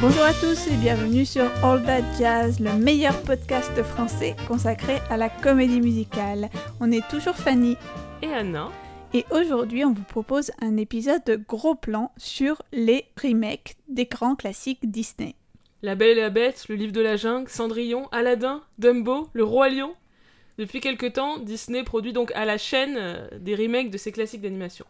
Bonjour à tous et bienvenue sur All That Jazz, le meilleur podcast français consacré à la comédie musicale. On est toujours Fanny et Anna. Et aujourd'hui, on vous propose un épisode de gros plan sur les remakes des grands classiques Disney. La Belle et la Bête, Le Livre de la Jungle, Cendrillon, Aladdin, Dumbo, Le Roi Lion. Depuis quelque temps, Disney produit donc à la chaîne euh, des remakes de ces classiques d'animation.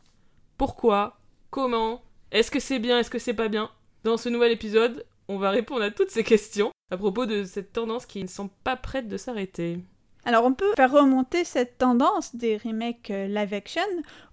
Pourquoi? Comment? Est-ce que c'est bien? Est-ce que c'est pas bien? Dans ce nouvel épisode, on va répondre à toutes ces questions à propos de cette tendance qui ne semble pas prête de s'arrêter. Alors on peut faire remonter cette tendance des remakes euh, live action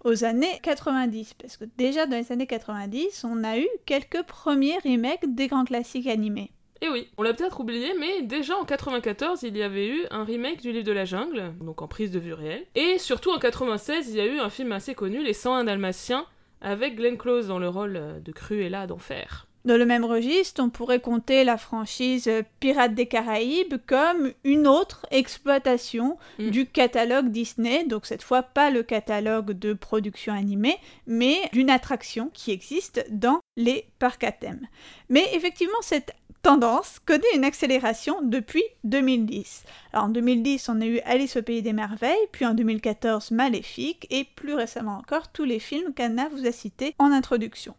aux années 90, parce que déjà dans les années 90, on a eu quelques premiers remakes des grands classiques animés. Et eh oui, on l'a peut-être oublié, mais déjà en 94, il y avait eu un remake du livre de la jungle, donc en prise de vue réelle. Et surtout en 96, il y a eu un film assez connu, Les 101 Dalmatiens, avec Glenn Close dans le rôle de Cruella d'Enfer. Dans le même registre, on pourrait compter la franchise Pirates des Caraïbes comme une autre exploitation mm. du catalogue Disney, donc cette fois pas le catalogue de production animée, mais d'une attraction qui existe dans les parcs à thème. Mais effectivement, cette tendance connaît une accélération depuis 2010. Alors en 2010, on a eu Alice au pays des merveilles, puis en 2014 Maléfique, et plus récemment encore tous les films qu'Anna vous a cités en introduction.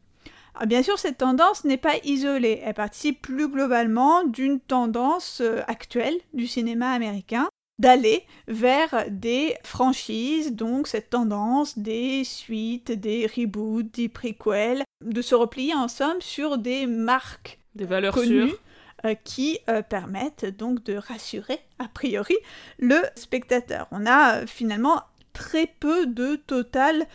Ah, bien sûr, cette tendance n'est pas isolée, elle participe plus globalement d'une tendance euh, actuelle du cinéma américain d'aller vers des franchises, donc cette tendance des suites, des reboots, des prequels, de se replier en somme sur des marques des valeurs connues, euh, qui euh, permettent donc de rassurer a priori le spectateur. On a finalement très peu de total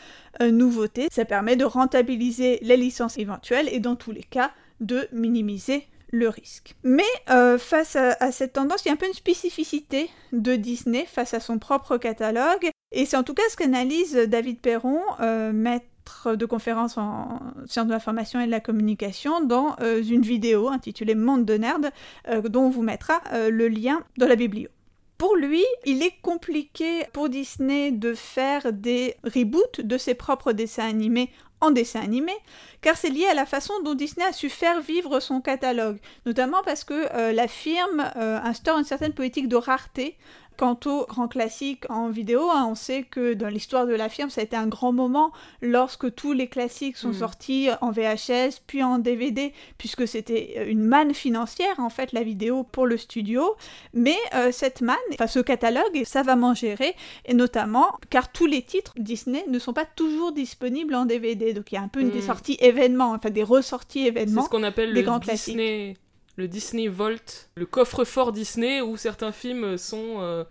euh, nouveautés. Ça permet de rentabiliser les licences éventuelles et dans tous les cas de minimiser le risque. Mais euh, face à, cette tendance, il y a un peu une spécificité de Disney face à son propre catalogue. Et c'est en tout cas ce qu'analyse David Perron, euh, maître de conférence en sciences de l'information et de la communication, dans une vidéo intitulée Monde de Nerd, dont on vous mettra le lien dans la bibliothèque. Pour lui, il est compliqué pour Disney de faire des reboots de ses propres dessins animés en dessins animés, car c'est lié à la façon dont Disney a su faire vivre son catalogue, notamment parce que euh, la firme euh, instaure une certaine politique de rareté Quant aux grands classiques en vidéo, hein, on sait que dans l'histoire de la firme, ça a été un grand moment lorsque tous les classiques sont mm. sortis en VHS puis en DVD, puisque c'était une manne financière en fait la vidéo pour le studio. Mais euh, cette manne, enfin ce catalogue, ça va m'en gérer, et notamment car tous les titres Disney ne sont pas toujours disponibles en DVD, donc il y a un peu une des mm. sorties événements, enfin des ressorties événements. C'est ce qu'on appelle des le grands Disney le Disney Vault, le coffre-fort Disney où certains films sont, euh,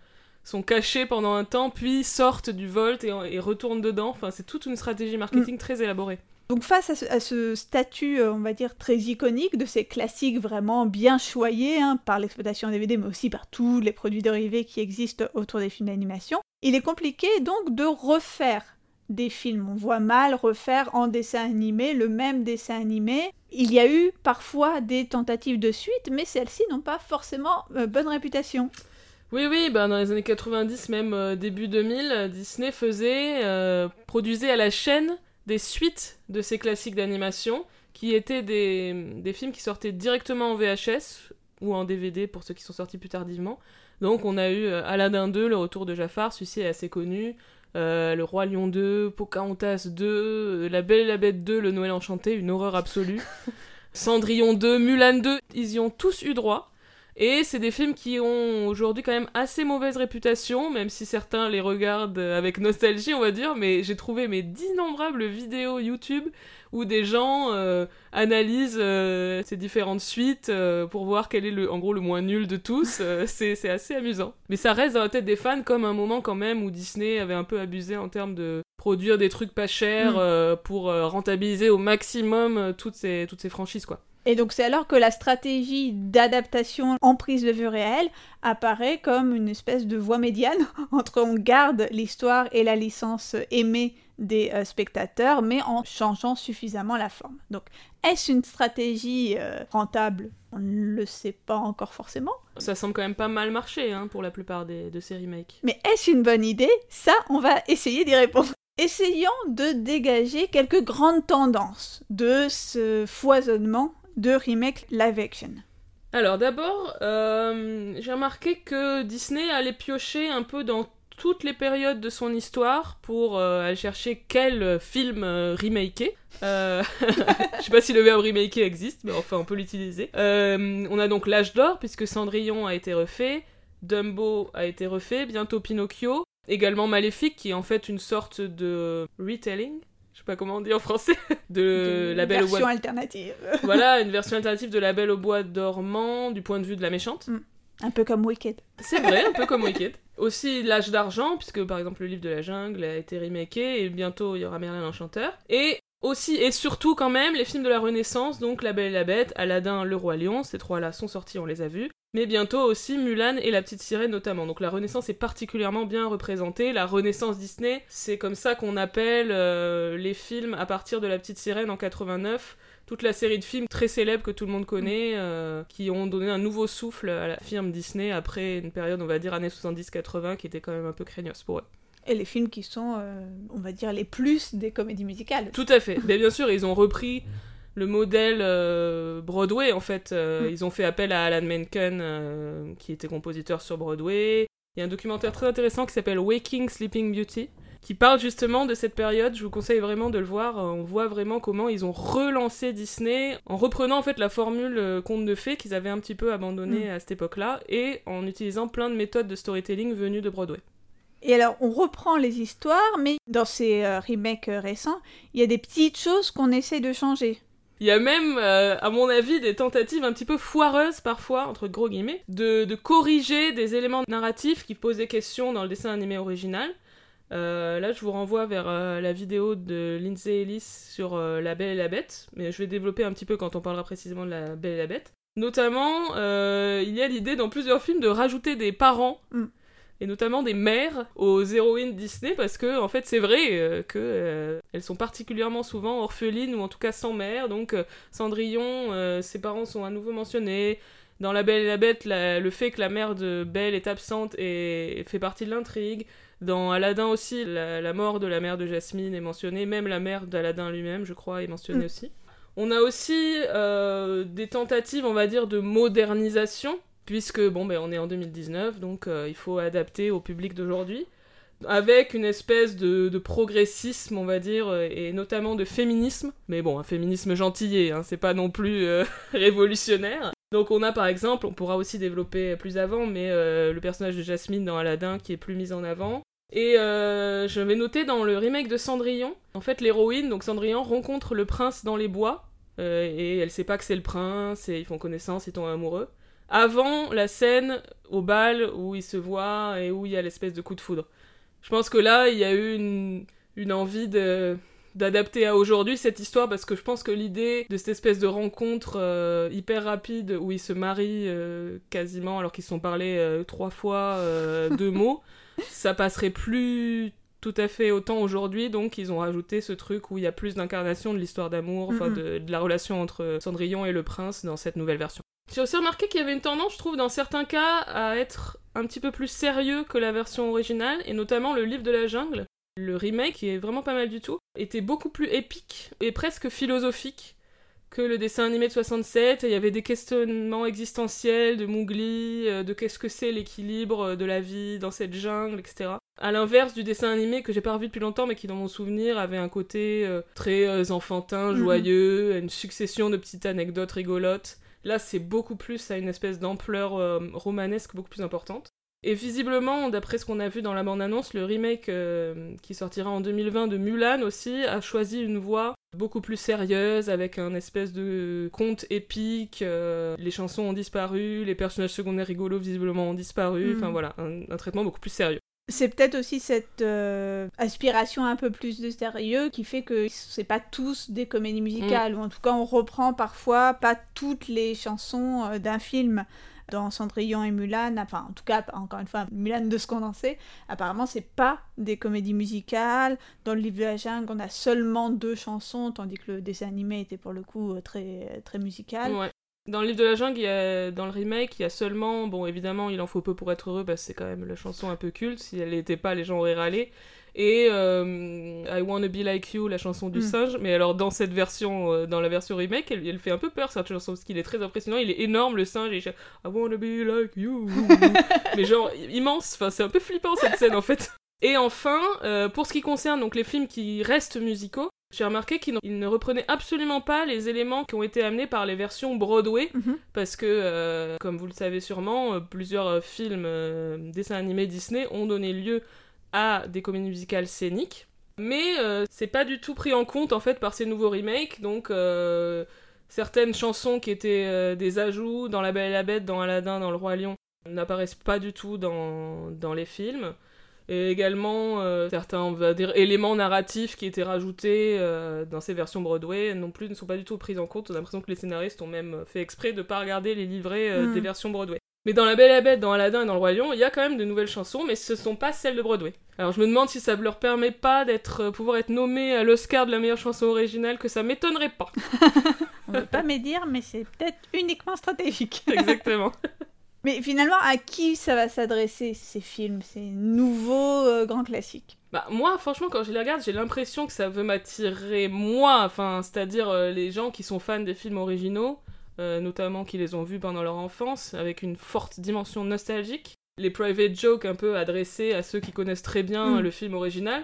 sont cachés pendant un temps, puis sortent du Vault et, retournent dedans. Enfin, c'est toute une stratégie marketing mm. très élaborée. Donc face à ce, statut, euh, on va dire, très iconique de ces classiques vraiment bien choyés hein, par l'exploitation DVD, mais aussi par tous les produits dérivés qui existent autour des films d'animation, il est compliqué donc de refaire des films. On voit mal refaire en dessin animé le même dessin animé. Il y a eu parfois des tentatives de suite, mais celles-ci n'ont pas forcément euh, bonne réputation. Oui, oui, ben dans les années 90, même euh, début 2000, Disney faisait, euh, produisait à la chaîne des suites de ces classiques d'animation, qui étaient des, des, films qui sortaient directement en VHS ou en DVD pour ceux qui sont sortis plus tardivement. Donc on a eu Aladdin 2, le retour de Jafar, celui-ci est assez connu. Euh, le Roi Lion 2, Pocahontas 2, euh, La Belle et la Bête 2, Le Noël Enchanté, une horreur absolue. Cendrillon 2, Mulan 2, ils y ont tous eu droit. Et c'est des films qui ont aujourd'hui quand même assez mauvaise réputation, même si certains les regardent avec nostalgie, on va dire, mais j'ai trouvé mes d'innombrables vidéos YouTube où des gens euh, analysent euh, ces différentes suites euh, pour voir quel est le, en gros le moins nul de tous. c'est assez amusant. Mais ça reste dans la tête des fans comme un moment quand même où Disney avait un peu abusé en termes de produire des trucs pas chers mm. pour rentabiliser au maximum toutes ces, toutes ces franchises quoi. Et donc c'est alors que la stratégie d'adaptation en prise de vue réelle apparaît comme une espèce de voie médiane entre on garde l'histoire et la licence aimée des euh, spectateurs, mais en changeant suffisamment la forme. Donc est-ce une stratégie euh, rentable? On ne le sait pas encore forcément. Ça semble quand même pas mal marcher hein, pour la plupart de ces remakes. Mais est-ce une bonne idée? Ça, on va essayer d'y répondre. Essayons de dégager quelques grandes tendances de ce foisonnement de remake live action Alors d'abord, euh, j'ai remarqué que Disney allait piocher un peu dans toutes les périodes de son histoire pour euh, aller chercher quel film euh, remaker. Euh, je sais pas si le verbe remaker existe, mais enfin on peut l'utiliser. Euh, on a donc l'âge d'or puisque Cendrillon a été refait, Dumbo a été refait, bientôt Pinocchio, également Maléfique qui est en fait une sorte de retelling. Je sais pas comment on dit en français de, De La Belle au bois. version alternative. Voilà, une version alternative de La Belle au bois dormant du point de vue de la méchante. Un peu comme Wicked. C'est vrai, un peu comme Wicked. Aussi l'âge d'argent, puisque par exemple le livre de la jungle a été remaké et bientôt il y aura Merlin l'Enchanteur. Et aussi et surtout quand même les films de la Renaissance, donc La Belle et la Bête, Aladdin, Le Roi Lion, ces trois-là sont sortis, on les a vus. Mais bientôt aussi Mulan et La Petite Sirène notamment. Donc la Renaissance est particulièrement bien représentée. La Renaissance Disney, c'est comme ça qu'on appelle euh, les films à partir de La Petite Sirène en 89 toute la série de films très célèbres que tout le monde connaît, euh, qui ont donné un nouveau souffle à la firme Disney après une période, on va dire, années 70-80, qui était quand même un peu craignos pour eux. Et les films qui sont, euh, on va dire, les plus des comédies musicales. Tout à fait. Mais bien sûr, ils ont repris le modèle euh, Broadway, en fait. Euh, Mm. Ils ont fait appel à Alan Menken, euh, qui était compositeur sur Broadway. Il y a un documentaire très intéressant qui s'appelle Waking Sleeping Beauty, qui parle justement de cette période. Je vous conseille vraiment de le voir. On voit vraiment comment ils ont relancé Disney en reprenant en fait la formule conte de fées qu'ils avaient un petit peu abandonnée à cette époque-là et en utilisant plein de méthodes de storytelling venues de Broadway. Et alors, on reprend les histoires, mais dans ces remakes récents, il y a des petites choses qu'on essaie de changer. Il y a même, euh, à mon avis, des tentatives un petit peu foireuses parfois, entre gros guillemets, de, corriger des éléments narratifs qui posaient question dans le dessin animé original. Euh, là, je vous renvoie vers euh, la vidéo de Lindsay Ellis sur La Belle et la Bête, mais je vais développer un petit peu quand on parlera précisément de La Belle et la Bête. Notamment, il y a l'idée dans plusieurs films de rajouter des parents Mm. Et notamment des mères aux héroïnes Disney parce que en fait c'est vrai euh, que euh, elles sont particulièrement souvent orphelines ou en tout cas sans mère. Donc euh, Cendrillon euh, ses parents sont à nouveau mentionnés. Dans La Belle et la Bête la- le fait que la mère de Belle est absente et fait partie de l'intrigue. Dans Aladdin aussi la, la mort de la mère de Jasmine est mentionnée. Même la mère d'Aladdin lui-même je crois est mentionnée Mm. aussi. On a aussi des tentatives on va dire de modernisation puisque bon ben on est en 2019 donc euh, il faut adapter au public d'aujourd'hui avec une espèce de, progressisme on va dire euh, et notamment de féminisme mais bon un féminisme gentillé hein, c'est pas non plus euh, révolutionnaire. Donc on a par exemple on pourra aussi développer plus avant mais le personnage de Jasmine dans Aladdin qui est plus mis en avant. Et je vais noter dans le remake de Cendrillon en fait l'héroïne donc Cendrillon rencontre le prince dans les bois et elle sait pas que c'est le prince et ils font connaissance ils tombent amoureux avant la scène au bal où ils se voient et où il y a l'espèce de coup de foudre. Je pense que là, il y a eu une, une envie de d'adapter à aujourd'hui cette histoire parce que je pense que l'idée de cette espèce de rencontre euh, hyper rapide où ils se marient euh, quasiment alors qu'ils se sont parlé euh, trois fois deux mots, ça passerait plus tout à fait autant aujourd'hui donc ils ont rajouté ce truc où il y a plus d'incarnation de l'histoire d'amour, enfin de, de la relation entre Cendrillon et le prince dans cette nouvelle version. J'ai aussi remarqué qu'il y avait une tendance, je trouve, dans certains cas, à être un petit peu plus sérieux que la version originale, et notamment le livre de la jungle. Le remake, qui est vraiment pas mal du tout, était beaucoup plus épique et presque philosophique que le dessin animé de 67. Et il y avait des questionnements existentiels de Mowgli, euh, de qu'est-ce que c'est l'équilibre euh, de la vie dans cette jungle, etc. À l'inverse du dessin animé que j'ai pas revu depuis longtemps, mais qui dans mon souvenir avait un côté euh, très euh, enfantin, Mhm. joyeux, une succession de petites anecdotes rigolotes. Là, c'est beaucoup plus à une espèce d'ampleur euh, romanesque beaucoup plus importante. Et visiblement, d'après ce qu'on a vu dans la bande-annonce, le remake euh, qui sortira en 2020 de Mulan aussi a choisi une voix beaucoup plus sérieuse, avec un espèce de conte épique. euh, les chansons ont disparu, les personnages secondaires rigolos visiblement ont disparu. Mhm. Enfin voilà, un, un traitement beaucoup plus sérieux. C'est peut-être aussi cette euh, aspiration un peu plus de sérieux qui fait que c'est pas tous des comédies musicales, ou en tout cas on reprend parfois pas toutes les chansons d'un film. Dans Cendrillon et Mulan, enfin en tout cas, encore une fois, Mulan de en sait, apparemment c'est pas des comédies musicales. Dans le livre de la jungle, on a seulement deux chansons, tandis que le dessin animé était pour le coup très, très musical. Dans le livre de la jungle, il y a, dans le remake, il y a seulement, bon évidemment, il en faut peu pour être heureux, parce que c'est quand même la chanson un peu culte, si elle n'était pas, les gens auraient râlé. Et euh, I Wanna Be Like You, la chanson du Mm. singe, mais alors dans cette version, euh, dans la version remake, elle, elle fait un peu peur cette chanson, parce qu'il est très impressionnant, il est énorme le singe, et il chante I Wanna Be Like You, mais genre immense, enfin c'est un peu flippant cette scène en fait. Et enfin, euh, pour ce qui concerne donc les films qui restent musicaux, j'ai remarqué qu'ils ne reprenaient absolument pas les éléments qui ont été amenés par les versions Broadway, Mhm. parce que, euh, comme vous le savez sûrement, plusieurs films, euh, dessins animés Disney ont donné lieu à des comédies musicales scéniques. Mais euh, c'est pas du tout pris en compte en fait par ces nouveaux remakes, donc euh, certaines chansons qui étaient euh, des ajouts dans La Belle et la Bête, dans Aladdin, dans Le Roi Lion, n'apparaissent pas du tout dans, dans les films. Et également, certains on va dire, éléments narratifs qui étaient rajoutés dans ces versions Broadway non plus ne sont pas du tout pris en compte. On a l'impression que les scénaristes ont même fait exprès de pas regarder les livrets des versions Broadway. Mais dans La Belle et la Bête, dans Aladdin et dans Le Roi Lion, il y a quand même de nouvelles chansons, mais ce sont pas celles de Broadway. Alors je me demande si ça leur permet pas d'être, euh, pouvoir être nommé à l'Oscar de la meilleure chanson originale, que ça m'étonnerait pas. On ne veut pas médire, mais c'est peut-être uniquement stratégique. Exactement. Mais finalement, à qui ça va s'adresser ces films, ces nouveaux euh, grands classiques? Bah, moi, franchement, quand je les regarde, j'ai l'impression que ça veut m'attirer moi, enfin, c'est-à-dire euh, les gens qui sont fans des films originaux, euh, notamment qui les ont vus pendant leur enfance, avec une forte dimension nostalgique. Les private jokes un peu adressés à ceux qui connaissent très bien Mm. le film original.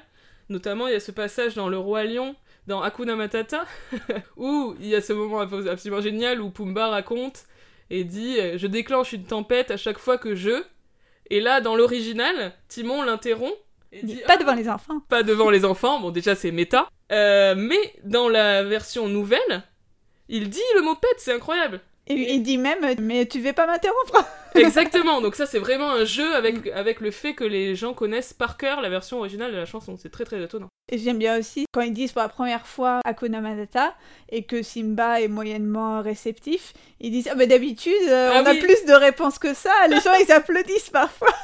Notamment, il y a ce passage dans Le Roi Lion, dans Hakuna Matata, où il y a ce moment absolument génial où Pumba raconte et dit euh, Je déclenche une tempête à chaque fois que je. Et là, dans l'original, Timon l'interrompt et dit Pas Ah, devant les enfants. pas devant les enfants, bon déjà c'est méta, Euh, mais dans la version nouvelle, il dit le mot pète, c'est incroyable. Et il dit même, mais tu veux pas m'interrompre Exactement, donc ça c'est vraiment un jeu avec, avec le fait que les gens connaissent par cœur la version originale de la chanson, c'est très très étonnant. Et j'aime bien aussi quand ils disent pour la première fois Hakuna Matata et que Simba est moyennement réceptif, ils disent ah bah d'habitude euh, Ah on a plus de réponses que ça, les gens ils applaudissent parfois.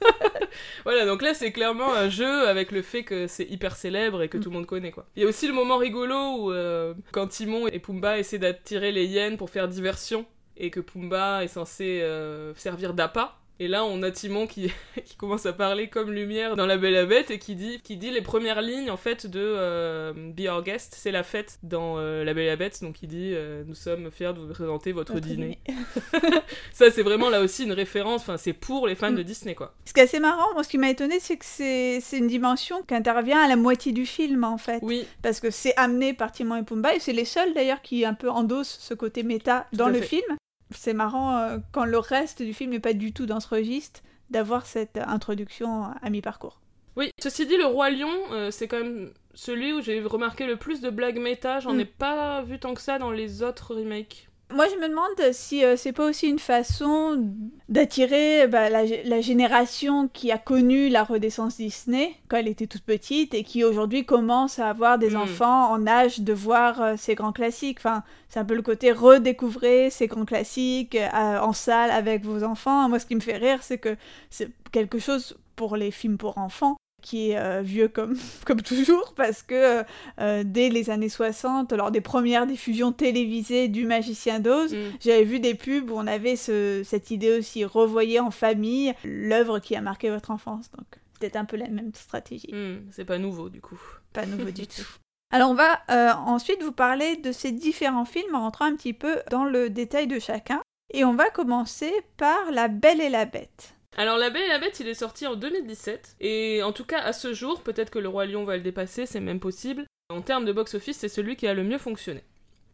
Voilà, donc là c'est clairement un jeu avec le fait que c'est hyper célèbre et que Mm. tout le monde connaît quoi. Il y a aussi le moment rigolo où euh, quand Timon et Pumba essaient d'attirer les hyènes pour faire diversion et que Pumba est censé euh, servir d'appât. Et là, on a Timon qui, qui commence à parler comme Lumière dans La Belle et la Bête et qui dit, qui dit les premières lignes en fait de euh, Be Our Guest, c'est la fête dans euh, La Belle et la Bête. Donc il dit euh, Nous sommes fiers de vous présenter votre, Votre dîner. dîner. Ça, c'est vraiment là aussi une référence, enfin, c'est pour les fans Mm. de Disney quoi. Ce qui est assez marrant, moi ce qui m'a étonné c'est que c'est une dimension qui intervient à la moitié du film en fait. Oui, Parce que c'est amené par Timon et Pumba et c'est les seuls d'ailleurs qui un peu endossent ce côté méta dans à le fait. film. C'est marrant euh, quand le reste du film n'est pas du tout dans ce registre d'avoir cette introduction à mi-parcours. Oui, ceci dit, le Roi Lion, euh, c'est quand même celui où j'ai remarqué le plus de blagues méta. J'en Mm. ai pas vu tant que ça dans les autres remakes. Moi, je me demande si euh, c'est pas aussi une façon d'attirer bah, la, la génération qui a connu la renaissance Disney quand elle était toute petite et qui aujourd'hui commence à avoir des Mm. enfants en âge de voir euh, ces grands classiques. Enfin, c'est un peu le côté redécouvrir ces grands classiques euh, en salle avec vos enfants. Moi, ce qui me fait rire, c'est que c'est quelque chose pour les films pour enfants qui est euh, vieux comme, comme toujours, parce que euh, dès les années 60, lors des premières diffusions télévisées du Magicien d'Oz, Mm. j'avais vu des pubs où on avait ce- cette idée aussi, revoyer en famille l'œuvre qui a marqué votre enfance. Donc, peut-être un peu la même stratégie, Mm, c'est pas nouveau du coup. pas nouveau du tout. Alors, on va euh, ensuite vous parler de ces différents films en rentrant un petit peu dans le détail de chacun. Et on va commencer par La Belle et la Bête. Alors, La Belle et la Bête, il est sorti en 2017. Et en tout cas, à ce jour, peut-être que le Roi Lion va le dépasser, c'est même possible. En termes de box-office, c'est celui qui a le mieux fonctionné.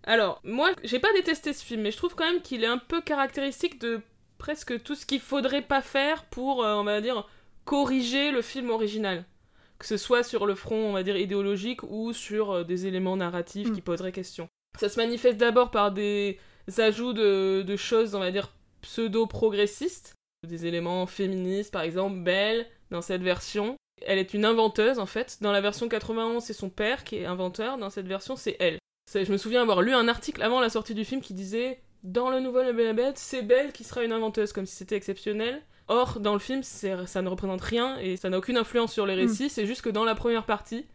Alors, moi, j'ai pas détesté ce film, mais je trouve quand même qu'il est un peu caractéristique de presque tout ce qu'il faudrait pas faire pour, euh, on va dire, corriger le film original. Que ce soit sur le front, on va dire, idéologique ou sur euh, des éléments narratifs Mm. qui poseraient question. Ça se manifeste d'abord par des ajouts de, de choses, on va dire, pseudo-progressistes. Des éléments féministes, par exemple, Belle, dans cette version. Elle est une inventeuse, en fait. Dans la version 91, c'est son père qui est inventeur. Dans cette version, c'est elle. C'est- Je me souviens avoir lu un article avant la sortie du film qui disait Dans le nouveau La Belle et la Bête, c'est Belle qui sera une inventeuse, comme si c'était exceptionnel. Or, dans le film, ça ne représente rien et ça n'a aucune influence sur les récits. C'est juste que dans la première partie,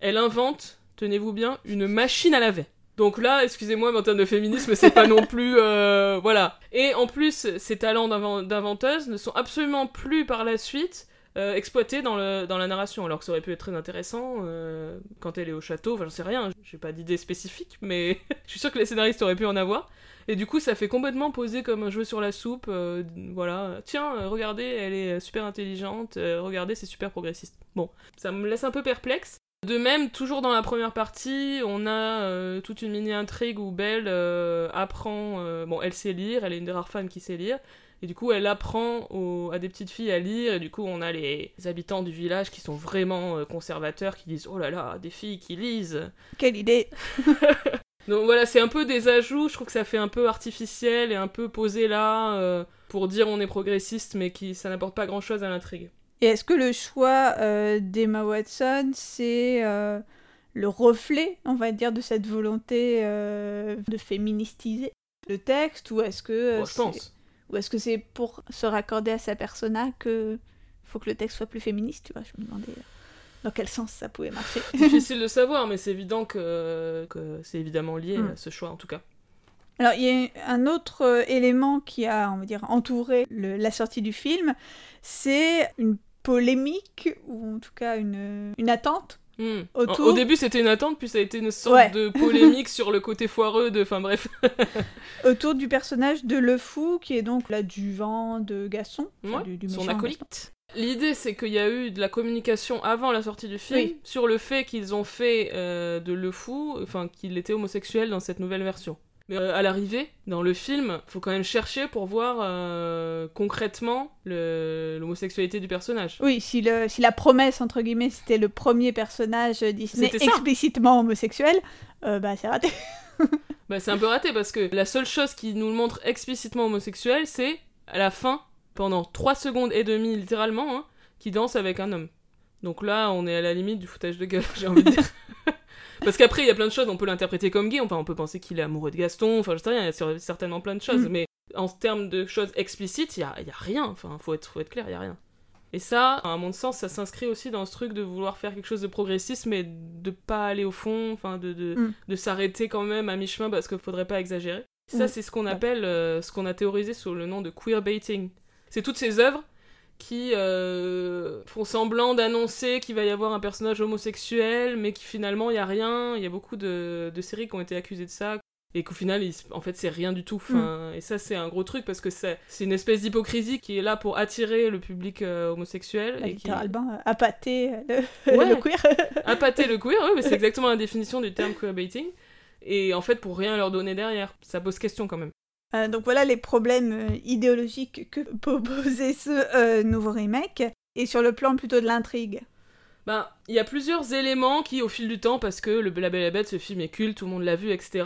elle invente, tenez-vous bien, une machine à laver. Donc là, excusez-moi, mais en termes de féminisme, c'est pas non plus. euh, voilà. Et en plus, ces talents d'inven- d'inventeuse ne sont absolument plus par la suite euh, exploités dans, la narration. Alors que ça aurait pu être très intéressant euh, quand elle est au château, enfin, j'en sais rien, j'ai pas d'idée spécifique, mais je suis sûre que les scénaristes auraient pu en avoir. Et du coup, ça fait complètement poser comme un jeu sur la soupe. euh, voilà, tiens, regardez, elle est super intelligente, regardez, c'est super progressiste. Bon, ça me laisse un peu perplexe. De même, toujours dans la première partie, on a euh, toute une mini-intrigue où Belle euh, apprend... euh, bon, elle sait lire, elle est une des rares femmes qui sait lire, et du coup, elle apprend aux- à des petites filles à lire, et du coup, on a les habitants du village qui sont vraiment conservateurs, qui disent « Oh là là, des filles qui lisent !» Quelle idée Donc voilà, c'est un peu des ajouts, je trouve que ça fait un peu artificiel et un peu posé là, pour dire on est progressiste, mais qui ça n'apporte pas grand-chose à l'intrigue. Et est-ce que le choix euh, d'Emma Watson, c'est euh, le reflet, on va dire, de cette volonté euh, de féministiser le texte ou est-ce que je c'est- pense. ou est-ce que c'est pour se raccorder à sa persona que faut que le texte soit plus féministe, tu vois Je me demandais dans quel sens ça pouvait marcher. Difficile de savoir, mais c'est évident que, que c'est évidemment lié Mm. à ce choix en tout cas. Alors, il y a un autre élément qui a, on va dire, entouré le- la sortie du film, c'est une polémique, ou en tout cas une, une attente. Hmm. Autour- Au début, c'était une attente, puis ça a été une sorte Ouais. de polémique sur le côté foireux de. Enfin bref. autour du personnage de Le Fou, qui est donc l'adjuvant de Gaston, enfin, Ouais, du, du son acolyte. L'idée, c'est qu'il y a eu de la communication avant la sortie du film Oui. sur le fait qu'ils ont fait euh, de Le Fou, enfin qu'il était homosexuel dans cette nouvelle version. Mais euh, à l'arrivée, dans le film, faut quand même chercher pour voir euh, concrètement l'homosexualité du personnage. Oui, si, le, si la promesse, entre guillemets, c'était le premier personnage Disney explicitement homosexuel, euh, bah c'est raté. Bah, c'est un peu raté parce que la seule chose qui nous le montre explicitement homosexuel, c'est à la fin, pendant 3 secondes et demie littéralement, hein, qui danse avec un homme. Donc là, on est à la limite du foutage de gueule, j'ai envie de dire. Parce qu'après, il y a plein de choses, on peut l'interpréter comme gay, enfin, on peut penser qu'il est amoureux de Gaston, enfin, je sais rien, il y a certainement plein de choses, Mm. mais en termes de choses explicites, il y a, il y a rien, enfin, faut être, faut être clair, il y a rien. Et ça, à mon sens, ça s'inscrit aussi dans ce truc de vouloir faire quelque chose de progressiste, mais de pas aller au fond, enfin, de, de, Mm. de s'arrêter quand même à mi-chemin parce qu'il faudrait pas exagérer. Ça, Mm. c'est ce qu'on appelle, euh, ce qu'on a théorisé sous le nom de queerbaiting. C'est toutes ces œuvres qui euh, font semblant d'annoncer qu'il va y avoir un personnage homosexuel, mais qui finalement, il y a rien. Il y a beaucoup de, de séries qui ont été accusées de ça. Et qu'au final, il en fait, c'est rien du tout. Enfin, Et ça, c'est un gros truc parce que c'est une espèce d'hypocrisie qui est là pour attirer le public euh, homosexuel. Bah, et qui... littéralement, euh, appâter le, Ouais. le queer. Appâter le queer, oui, mais c'est exactement la définition du terme queerbaiting. Et en fait, pour rien leur donner derrière. Ça pose question quand même. Euh, donc voilà les problèmes euh, idéologiques que peut poser ce euh, nouveau remake. Et sur le plan plutôt de l'intrigue. Ben, il y a plusieurs éléments qui, au fil du temps, parce que le La Belle et la ce film est culte, tout le monde l'a vu, etc.,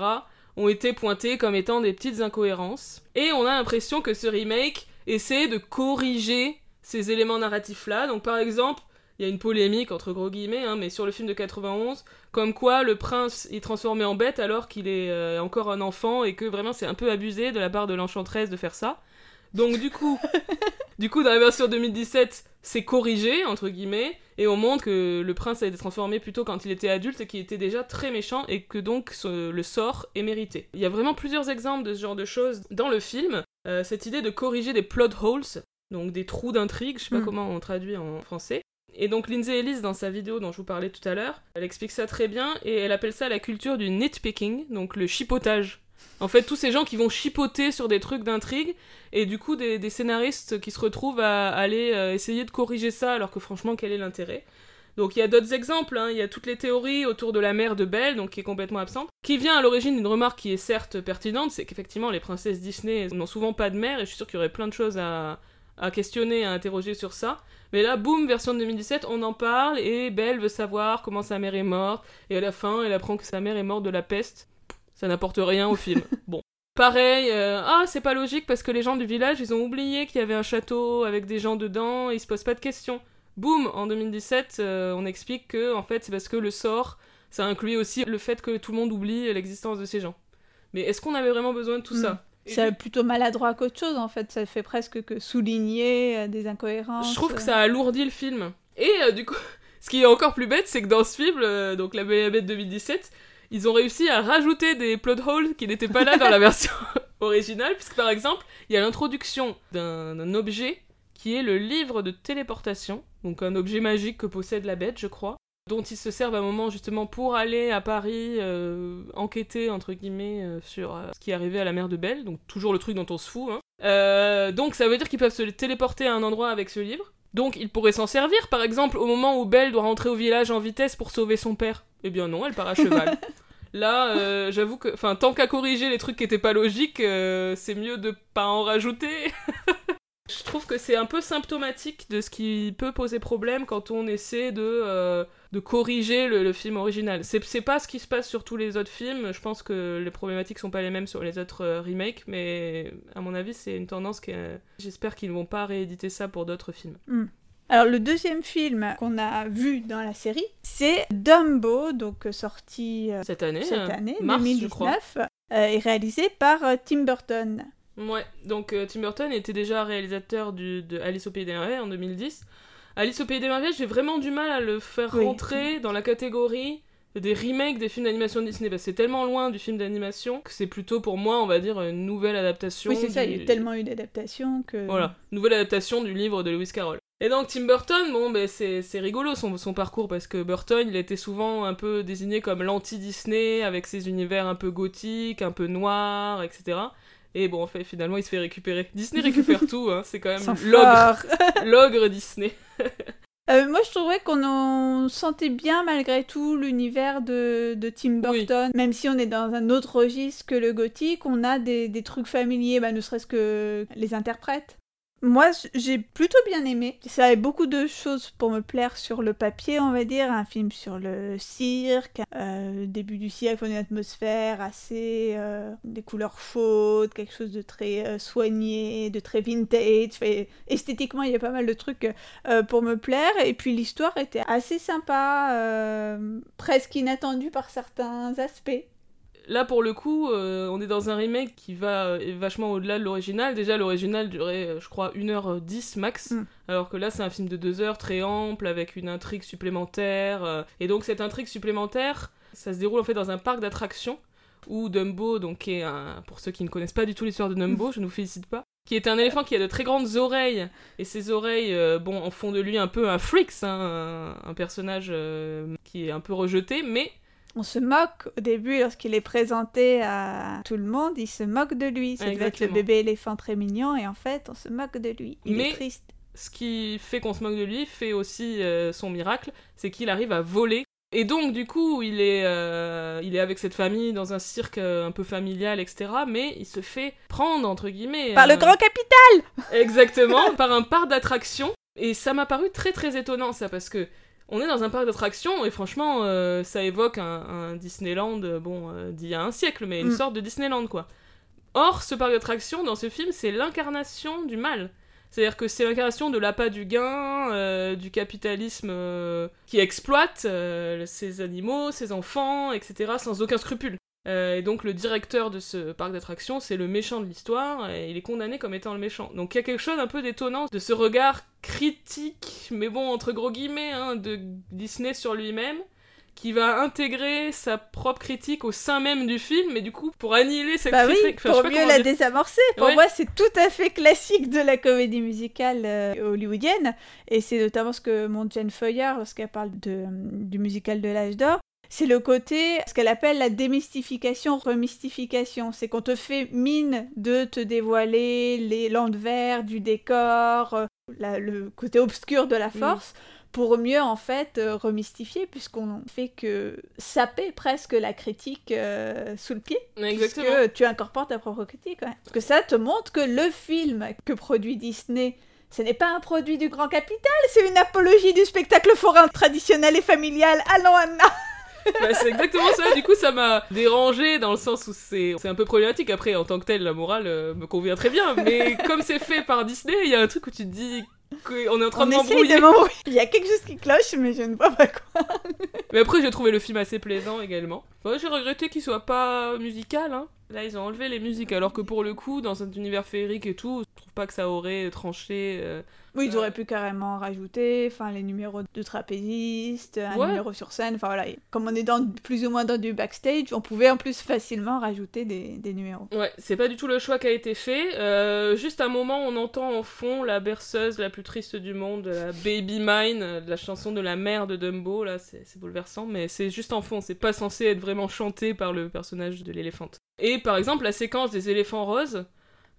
ont été pointés comme étant des petites incohérences. Et on a l'impression que ce remake essaie de corriger ces éléments narratifs-là. Donc, par exemple, il y a une polémique, entre gros guillemets, hein, mais sur le film de 91, comme quoi le prince est transformé en bête alors qu'il est euh, encore un enfant et que vraiment c'est un peu abusé de la part de l'enchanteresse de faire ça. Donc, du coup, du coup, dans la version 2017, c'est corrigé, entre guillemets, et on montre que le prince a été transformé plutôt quand il était adulte et qu'il était déjà très méchant et que donc ce- le sort est mérité. Il y a vraiment plusieurs exemples de ce genre de choses dans le film. Euh, cette idée de corriger des plot holes, donc des trous d'intrigue, je sais pas Mm. comment on traduit en français. Et donc Lindsay Ellis, dans sa vidéo dont je vous parlais tout à l'heure, elle explique ça très bien et elle appelle ça la culture du nitpicking, donc le chipotage. En fait, tous ces gens qui vont chipoter sur des trucs d'intrigue et du coup des, scénaristes qui se retrouvent à aller euh, essayer de corriger ça alors que franchement quel est l'intérêt? Donc il y a d'autres exemples, hein. il y a toutes les théories autour de la mère de Belle, donc qui est complètement absente, qui vient à l'origine d'une remarque qui est certes pertinente, c'est qu'effectivement les princesses Disney n'ont souvent pas de mère, et je suis sûre qu'il y aurait plein de choses à questionner, à interroger sur ça. Mais là, boum, version de 2017, on en parle, et Belle veut savoir comment sa mère est morte, et à la fin, elle apprend que sa mère est morte de la peste. Ça n'apporte rien au film. Bon. Pareil, euh, ah, c'est pas logique parce que les gens du village, ils ont oublié qu'il y avait un château avec des gens dedans, et ils se posent pas de questions. Boum, en 2017, euh, on explique que, en fait, c'est parce que le sort, ça inclut aussi le fait que tout le monde oublie l'existence de ces gens. Mais est-ce qu'on avait vraiment besoin de tout Mm. ça? C'est plutôt maladroit qu'autre chose en fait. Ça fait presque que souligner euh, des incohérences. Je trouve que ça alourdit le film. Et euh, du coup, ce qui est encore plus bête, c'est que dans ce film, euh, donc La Belle et la Bête 2017, ils ont réussi à rajouter des plot holes qui n'étaient pas là dans la version originale, puisque par exemple, il y a l'introduction d'un objet qui est le livre de téléportation, donc un objet magique que possède la bête, je crois, dont ils se servent à un moment justement pour aller à Paris euh, enquêter, entre guillemets, euh, sur euh, ce qui est arrivé à la mère de Belle, donc toujours le truc dont on se fout. Hein. donc ça veut dire qu'ils peuvent se téléporter à un endroit avec ce livre. Donc ils pourraient s'en servir, par exemple, au moment où Belle doit rentrer au village en vitesse pour sauver son père. Eh bien non, elle part à cheval. Là, j'avoue que, enfin, tant qu'à corriger les trucs qui étaient pas logiques, c'est mieux de pas en rajouter. Je trouve que c'est un peu symptomatique de ce qui peut poser problème quand on essaie de, euh, de corriger le, film original. C'est pas ce qui se passe sur tous les autres films, je pense que les problématiques sont pas les mêmes sur les autres euh, remakes, mais à mon avis c'est une tendance que j'espère qu'ils ne vont pas rééditer ça pour d'autres films. Hmm. Alors le deuxième film qu'on a vu dans la série, c'est Dumbo, donc sorti euh, cette année, cette année 2019, et réalisé par Tim Burton. Ouais, donc euh, Tim Burton était déjà réalisateur du, de Alice au Pays des Merveilles en 2010. Alice au Pays des Merveilles, j'ai vraiment du mal à le faire rentrer dans la catégorie des remakes des films d'animation de Disney, parce que c'est tellement loin du film d'animation que c'est plutôt pour moi, on va dire, une nouvelle adaptation. Oui, c'est ça, il y a tellement eu d'adaptations que. Voilà, nouvelle adaptation du livre de Lewis Carroll. Et donc Tim Burton, bon, ben, c'est, rigolo son, son, parcours parce que Burton, il était souvent un peu désigné comme l'anti-Disney avec ses univers un peu gothiques, un peu noirs, etc. Et bon, en fait, finalement, il se fait récupérer. Disney récupère tout, hein, c'est quand même l'ogre. l'ogre Disney. Euh, moi, je trouvais qu'on sentait bien malgré tout l'univers de, de, Tim Burton. Même si on est dans un autre registre que le gothique, on a des, des trucs familiers, bah, ne serait-ce que les interprètes. Moi, j'ai plutôt bien aimé. Ça avait beaucoup de choses pour me plaire sur le papier, on va dire. Un film sur le cirque, euh, début du siècle, une atmosphère assez. Euh, des couleurs chaudes, quelque chose de très euh, soigné, de très vintage. esthétiquement, il y a pas mal de trucs pour me plaire. Et puis l'histoire était assez sympa, presque inattendue par certains aspects. Là, pour le coup, euh, on est dans un remake qui va euh, vachement au-delà de l'original. Déjà, l'original durait, euh, je crois, 1h10 max. Mm. Alors que là, c'est un film de 2 heures, très ample, avec une intrigue supplémentaire. et donc, cette intrigue supplémentaire, ça se déroule en fait dans un parc d'attractions où Dumbo, donc, qui est un, pour ceux qui ne connaissent pas du tout l'histoire de Dumbo, je ne vous félicite pas, qui est un éléphant qui a de très grandes oreilles, et ses oreilles, bon, en font de lui un peu un freak, hein, un, personnage qui est un peu rejeté, mais on se moque au début lorsqu'il est présenté à tout le monde, il se moque de lui. C'est le bébé éléphant très mignon et en fait on se moque de lui. Il est triste. Ce qui fait qu'on se moque de lui fait aussi euh, son miracle, c'est qu'il arrive à voler. Et donc du coup il est, euh, il est avec cette famille dans un cirque euh, un peu familial, etc. Mais il se fait prendre entre guillemets par le grand capital. Exactement, par un parc d'attractions. Et ça m'a paru très très étonnant ça parce que on est dans un parc d'attractions et franchement, euh, ça évoque un, Disneyland, euh, bon, euh, d'il y a un siècle, mais une mm. sorte de Disneyland, quoi. Or, ce parc d'attractions, dans ce film, c'est l'incarnation du mal. C'est-à-dire que c'est l'incarnation de l'appât du gain, du capitalisme qui exploite ses animaux, ses enfants, etc., sans aucun scrupule. Et donc le directeur de ce parc d'attractions, c'est le méchant de l'histoire, et il est condamné comme étant le méchant. Donc il y a quelque chose un peu d'étonnant de ce regard critique, mais bon, entre gros guillemets, hein, de Disney sur lui-même, qui va intégrer sa propre critique au sein même du film, mais du coup, pour annihiler cette bah critique... Oui, pour mieux la désamorcer. Pour moi, c'est tout à fait classique de la comédie musicale euh, hollywoodienne, et c'est notamment ce que montre Jane Foyer lorsqu'elle parle de, du musical de l'âge d'or, c'est le côté, ce qu'elle appelle la démystification, remystification. C'est qu'on te fait mine de te dévoiler les l'envers du décor, euh, le côté obscur de la force. Pour mieux en fait euh, remystifier, puisqu'on fait que saper presque la critique euh, sous le pied. Exactement. Puisque tu incorpores ta propre critique. Parce que ça te montre que le film que produit Disney ce n'est pas un produit du grand capital, c'est une apologie du spectacle forain traditionnel et familial. Allons, Anna bah, c'est exactement ça. Du coup, ça m'a dérangé dans le sens où c'est un peu problématique. Après, en tant que tel, la morale euh, me convient très bien. Mais comme c'est fait par Disney, il y a un truc où tu te dis qu'on est en train de m'embrouiller. Il y a quelque chose qui cloche, mais je ne vois pas quoi. mais après, j'ai trouvé le film assez plaisant également. j'ai regretté qu'il soit pas musical. Hein. Là, ils ont enlevé les musiques, alors que pour le coup, dans un univers féerique et tout, pas que ça aurait tranché. euh, Oui, ils Euh. auraient pu carrément rajouter enfin, les numéros de trapézistes, un Ouais. numéro sur scène. Enfin voilà, comme on est dans, plus ou moins dans du backstage, on pouvait en plus facilement rajouter des, des numéros. Ouais, c'est pas du tout le choix qui a été fait. Euh, juste un moment, on entend en fond la berceuse la plus triste du monde, la Baby Mine, euh, la chanson de la mère de Dumbo. Là, c'est bouleversant, mais c'est juste en fond. C'est pas censé être vraiment chanté par le personnage de l'éléphante. Et par exemple, la séquence des éléphants roses.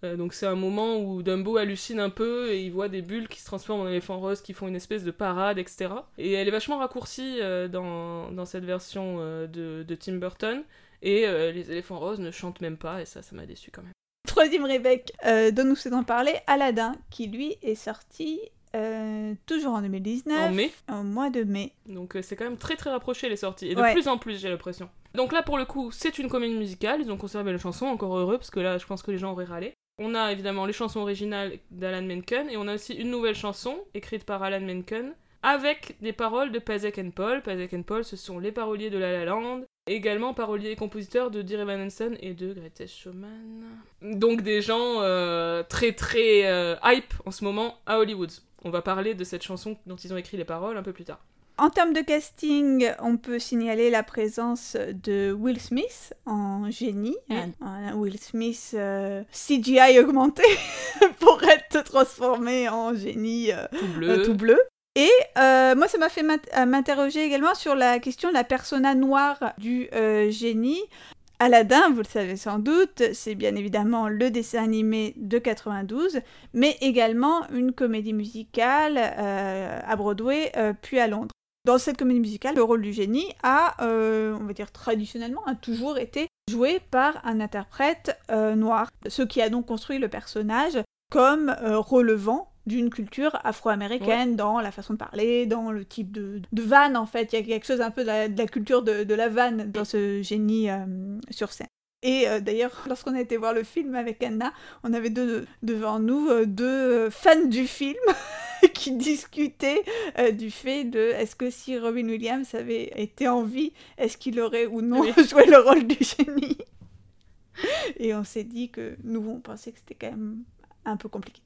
Euh, donc c'est un moment où Dumbo hallucine un peu et il voit des bulles qui se transforment en éléphants roses qui font une espèce de parade, etc. Et elle est vachement raccourcie euh, dans, dans cette version euh, de, de Tim Burton. Et les éléphants roses ne chantent même pas, et ça, ça m'a déçu quand même. Troisième Rebecca dont nous souhaitons parler, Aladdin, qui lui est sorti euh, toujours en 2019, En mai, au mois de mai. donc euh, c'est quand même très très rapproché les sorties, et de Ouais. plus en plus, j'ai l'impression. Donc là, pour le coup, c'est une comédie musicale, ils ont conservé les chansons, encore heureux, parce que là, je pense que les gens auraient râlé. On a évidemment les chansons originales d'Alan Menken, et on a aussi une nouvelle chanson, écrite par Alan Menken, avec des paroles de Pazek and Paul. Pazek and Paul, ce sont les paroliers de La La Land, également paroliers et compositeurs de Dear Evan Hansen et de Greatest Showman. Donc des gens euh, très très euh, hype en ce moment à Hollywood. On va parler de cette chanson dont ils ont écrit les paroles un peu plus tard. En termes de casting, on peut signaler la présence de Will Smith en génie. Un- un Will Smith euh, CGI augmenté pour être transformé en génie euh, Tout bleu. euh, tout bleu. Et moi, ça m'a fait m'int- m'interroger également sur la question de la persona noire du génie. Aladdin, vous le savez sans doute, c'est bien évidemment le dessin animé de 92, mais également une comédie musicale euh, à Broadway euh, puis à Londres. Dans cette comédie musicale, le rôle du génie a, euh, on va dire traditionnellement, a toujours été joué par un interprète euh, noir, ce qui a donc construit le personnage comme euh, relevant d'une culture afro-américaine dans la façon de parler, dans le type de, de vanne en fait. Il y a quelque chose un peu de la, de la culture de, de la vanne dans ce génie sur scène. Et euh, d'ailleurs, lorsqu'on a été voir le film avec Anna, on avait deux- devant nous euh, deux fans du film qui discutaient euh, du fait de est-ce que si Robin Williams avait été en vie, est-ce qu'il aurait ou non Oui. joué le rôle du génie? Et on s'est dit que nous, on pensait que c'était quand même un peu compliqué.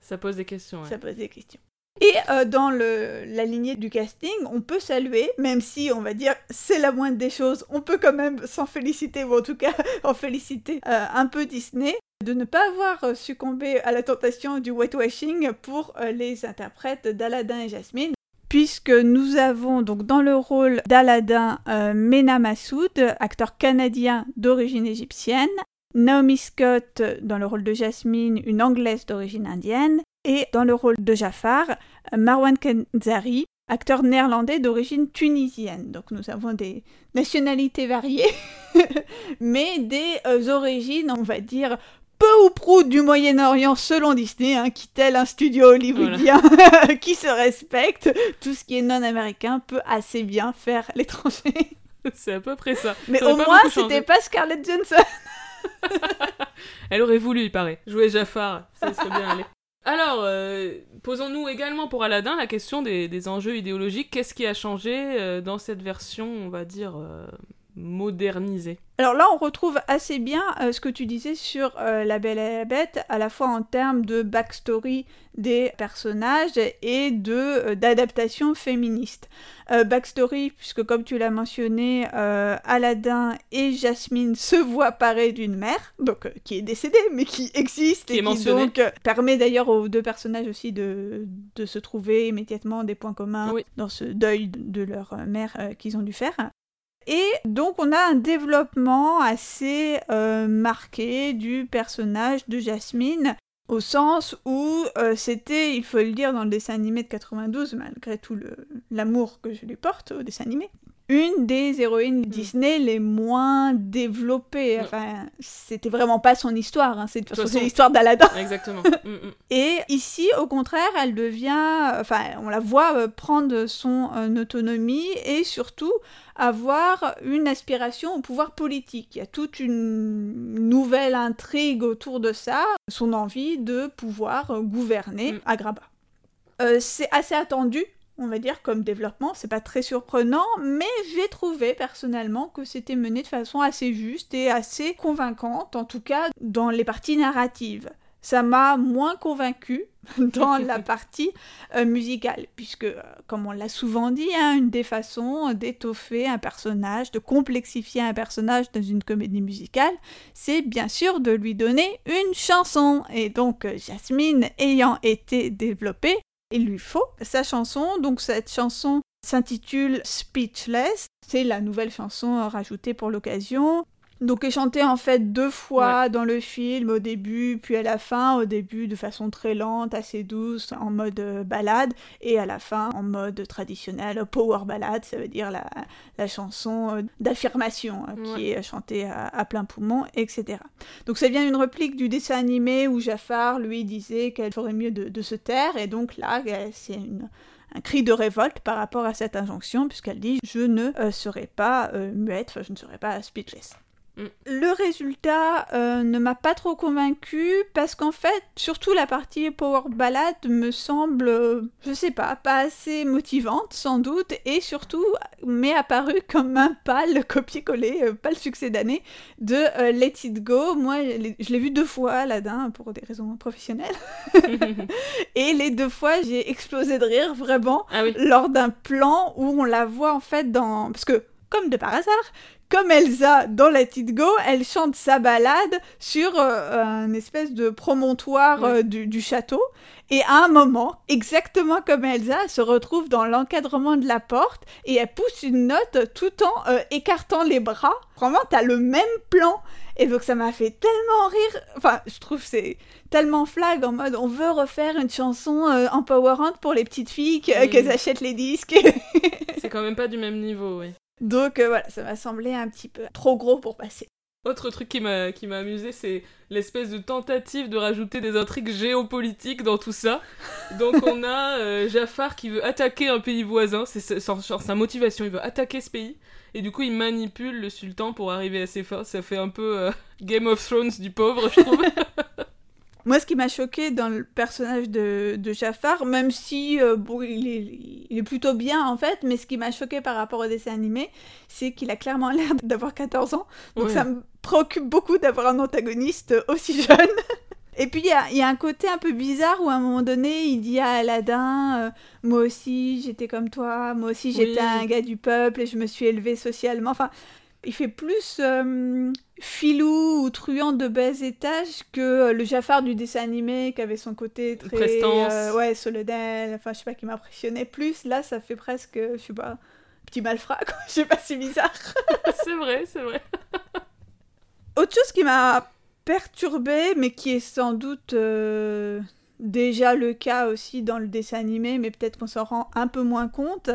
Ça pose des questions. ouais. Ça pose des questions. Et euh, dans la lignée du casting, on peut saluer, même si on va dire c'est la moindre des choses, on peut quand même s'en féliciter, ou en tout cas en féliciter euh, un peu Disney, de ne pas avoir euh, succombé à la tentation du whitewashing pour les interprètes d'Aladin et Jasmine. Puisque nous avons donc dans le rôle d'Aladin Mena Massoud, acteur canadien d'origine égyptienne, Naomi Scott dans le rôle de Jasmine, une anglaise d'origine indienne, et dans le rôle de Jafar, Marwan Kenzari, acteur néerlandais d'origine tunisienne. Donc nous avons des nationalités variées, mais des euh, origines, on va dire, peu ou prou du Moyen-Orient selon Disney, hein, qui tel un studio hollywoodien qui se respecte, tout ce qui est non-américain peut assez bien faire l'étranger. c'est à peu près ça. Mais Ça au moins, c'était pas Scarlett Johansson. Elle aurait voulu, il paraît. Jouer Jafar, ça serait bien allé. Alors, euh, posons-nous également pour Aladdin la question des, enjeux idéologiques. Qu'est-ce qui a changé euh, dans cette version, on va dire, modernisée Alors là, on retrouve assez bien euh, ce que tu disais sur euh, La Belle et la Bête, à la fois en termes de backstory des personnages et de euh, d'adaptation féministe. Backstory, puisque comme tu l'as mentionné, Aladdin et Jasmine se voient parés d'une mère, donc qui est décédée, mais qui existe Qui et qui donc permet d'ailleurs aux deux personnages aussi de, de se trouver immédiatement des points communs Oui. dans ce deuil de leur mère qu'ils ont dû faire. Et donc on a un développement assez euh, marqué du personnage de Jasmine, au sens où euh, c'était, il faut le dire, dans le dessin animé de 92, malgré tout l'amour que je lui porte au dessin animé, une des héroïnes Disney les moins développées. Mm. Enfin, c'était vraiment pas son histoire, hein, c'est l'histoire d'Aladin. Exactement. Mm, mm. Et ici, au contraire, elle devient, enfin, on la voit euh, prendre son euh, autonomie et surtout avoir une aspiration au pouvoir politique. Il y a toute une nouvelle intrigue autour de ça, son envie de pouvoir euh, gouverner Mm. Agrabah. Euh, c'est assez attendu. On va dire comme développement, c'est pas très surprenant, mais j'ai trouvé personnellement que c'était mené de façon assez juste et assez convaincante, en tout cas dans les parties narratives. ça m'a moins convaincu dans la partie euh, musicale, puisque, euh, comme on l'a souvent dit, hein, une des façons d'étoffer un personnage, de complexifier un personnage dans une comédie musicale, c'est bien sûr de lui donner une chanson. Et donc, euh, Jasmine ayant été développée, il lui faut sa chanson. Donc, cette chanson s'intitule Speechless. C'est la nouvelle chanson rajoutée pour l'occasion. Donc est chanté en fait deux fois dans le film, au début puis à la fin, au début de façon très lente, assez douce, en mode euh, balade, et à la fin en mode traditionnel, power ballade, ça veut dire la, la chanson euh, d'affirmation hein, qui est chantée à, plein poumon, etc. Donc ça vient d'une réplique du dessin animé où Jafar lui disait qu'elle ferait mieux de, de se taire, et donc là c'est un cri de révolte par rapport à cette injonction, puisqu'elle dit Je ne euh, serai pas muette, je ne serai pas speechless. Mm. Le résultat euh, ne m'a pas trop convaincu parce qu'en fait, surtout la partie Power Ballad me semble, euh, je sais pas, pas assez motivante sans doute et surtout m'est apparu comme un pâle copier-coller, euh, pas le succès d'année de Let It Go. Moi, je l'ai vu deux fois, Aladdin, pour des raisons professionnelles. et les deux fois, j'ai explosé de rire vraiment ah lors d'un plan où on la voit en fait dans. Parce que comme de par hasard, comme Elsa dans Let It Go, elle chante sa balade sur euh, un espèce de promontoire euh, du, château. Et à un moment, exactement comme Elsa, elle se retrouve dans l'encadrement de la porte et elle pousse une note tout en euh, écartant les bras. Vraiment, t'as le même plan. Et donc ça m'a fait tellement rire. Enfin, je trouve c'est tellement flag en mode on veut refaire une chanson empowerante pour les petites filles qu'elles achètent les disques. c'est quand même pas du même niveau, oui. Donc euh, voilà, ça m'a semblé un petit peu trop gros pour passer. Autre truc qui m'a qui m'a amusé, c'est l'espèce de tentative de rajouter des intrigues géopolitiques dans tout ça. Donc on a euh, Jafar qui veut attaquer un pays voisin, c'est sa motivation, il veut attaquer ce pays. Et du coup, il manipule le sultan pour arriver à ses fins. Ça fait un peu euh, Game of Thrones du pauvre, je trouve. Moi, ce qui m'a choqué dans le personnage de, de Jafar, même si euh, bon, il, est, il, est, plutôt bien en fait, mais ce qui m'a choqué par rapport au dessin animé, c'est qu'il a clairement l'air d'avoir 14 ans. Donc ça me préoccupe beaucoup d'avoir un antagoniste aussi jeune. Et puis il y, y a, un côté un peu bizarre où à un moment donné il dit à Aladdin euh, Moi aussi j'étais comme toi, moi aussi j'étais un gars du peuple et je me suis élevé socialement. Enfin, il fait plus euh, filou ou truand de bas étage que euh, le Jafar du dessin animé qui avait son côté très euh, ouais solennel. Enfin je sais pas qui m'impressionnait plus. Là ça fait presque je sais pas petit malfrat quoi. Je sais pas c'est bizarre. C'est vrai c'est vrai. Autre chose qui m'a perturbé mais qui est sans doute déjà le cas aussi dans le dessin animé mais peut-être qu'on s'en rend un peu moins compte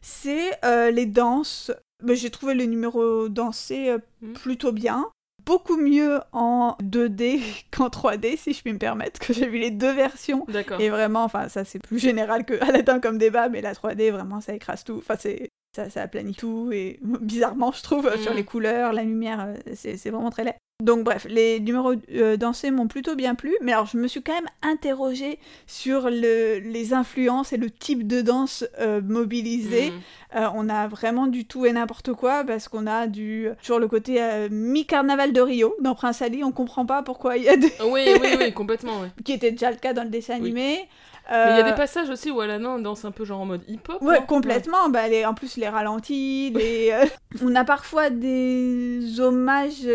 c'est les danses j'ai trouvé le numéro dansé euh, hmm. plutôt bien. Beaucoup mieux en 2D qu'en 3D, si je puis me permettre, que j'ai vu les deux versions. Et vraiment, enfin, ça c'est plus général que Aladdin comme débat, mais la 3D, vraiment, ça écrase tout. Enfin, c'est ça, ça aplanit tout et bizarrement je trouve sur hmm. les couleurs, la lumière, euh, c'est vraiment très laid. Donc bref, les numéros euh, dansés m'ont plutôt bien plu, mais alors je me suis quand même interrogée sur le, les influences et le type de danse euh, mobilisé. Hmm. Euh, on a vraiment du tout et n'importe quoi parce qu'on a du toujours le côté mi-carnaval de Rio dans Prince Ali, on comprend pas pourquoi il y a des... oui, oui, oui, complètement, oui. Qui était déjà le cas dans le dessin animé. Mais il y a des passages aussi où Alain danse un peu genre en mode hip-hop. Ouais, complètement. Bah, les... En plus, les ralentis, les... on a parfois des hommages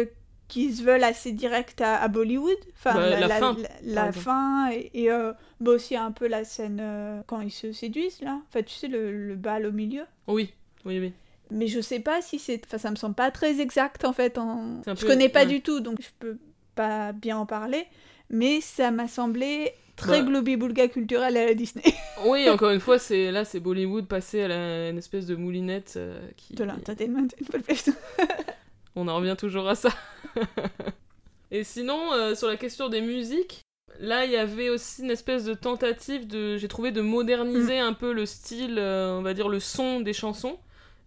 qui se veulent assez directs à, Bollywood. Enfin, bah, la, fin, la fin et, euh, bah, aussi un peu la scène euh, quand ils se séduisent, là. Enfin, tu sais, le, bal au milieu. Oui, oui, oui. Mais je sais pas si c'est... Enfin, ça me semble pas très exact, en fait. En... Je connais pas du tout, donc je peux pas bien en parler. Mais ça m'a semblé très bah... globi-boulga culturel à la Disney. oui, encore une fois, c'est là, c'est Bollywood passé à la, une espèce de moulinette euh, qui... De l'entertainment, une On en revient toujours à ça. Et sinon, euh, sur la question des musiques, là, il y avait aussi une espèce de tentative de, j'ai trouvé, de moderniser mm. un peu le style, euh, on va dire le son des chansons.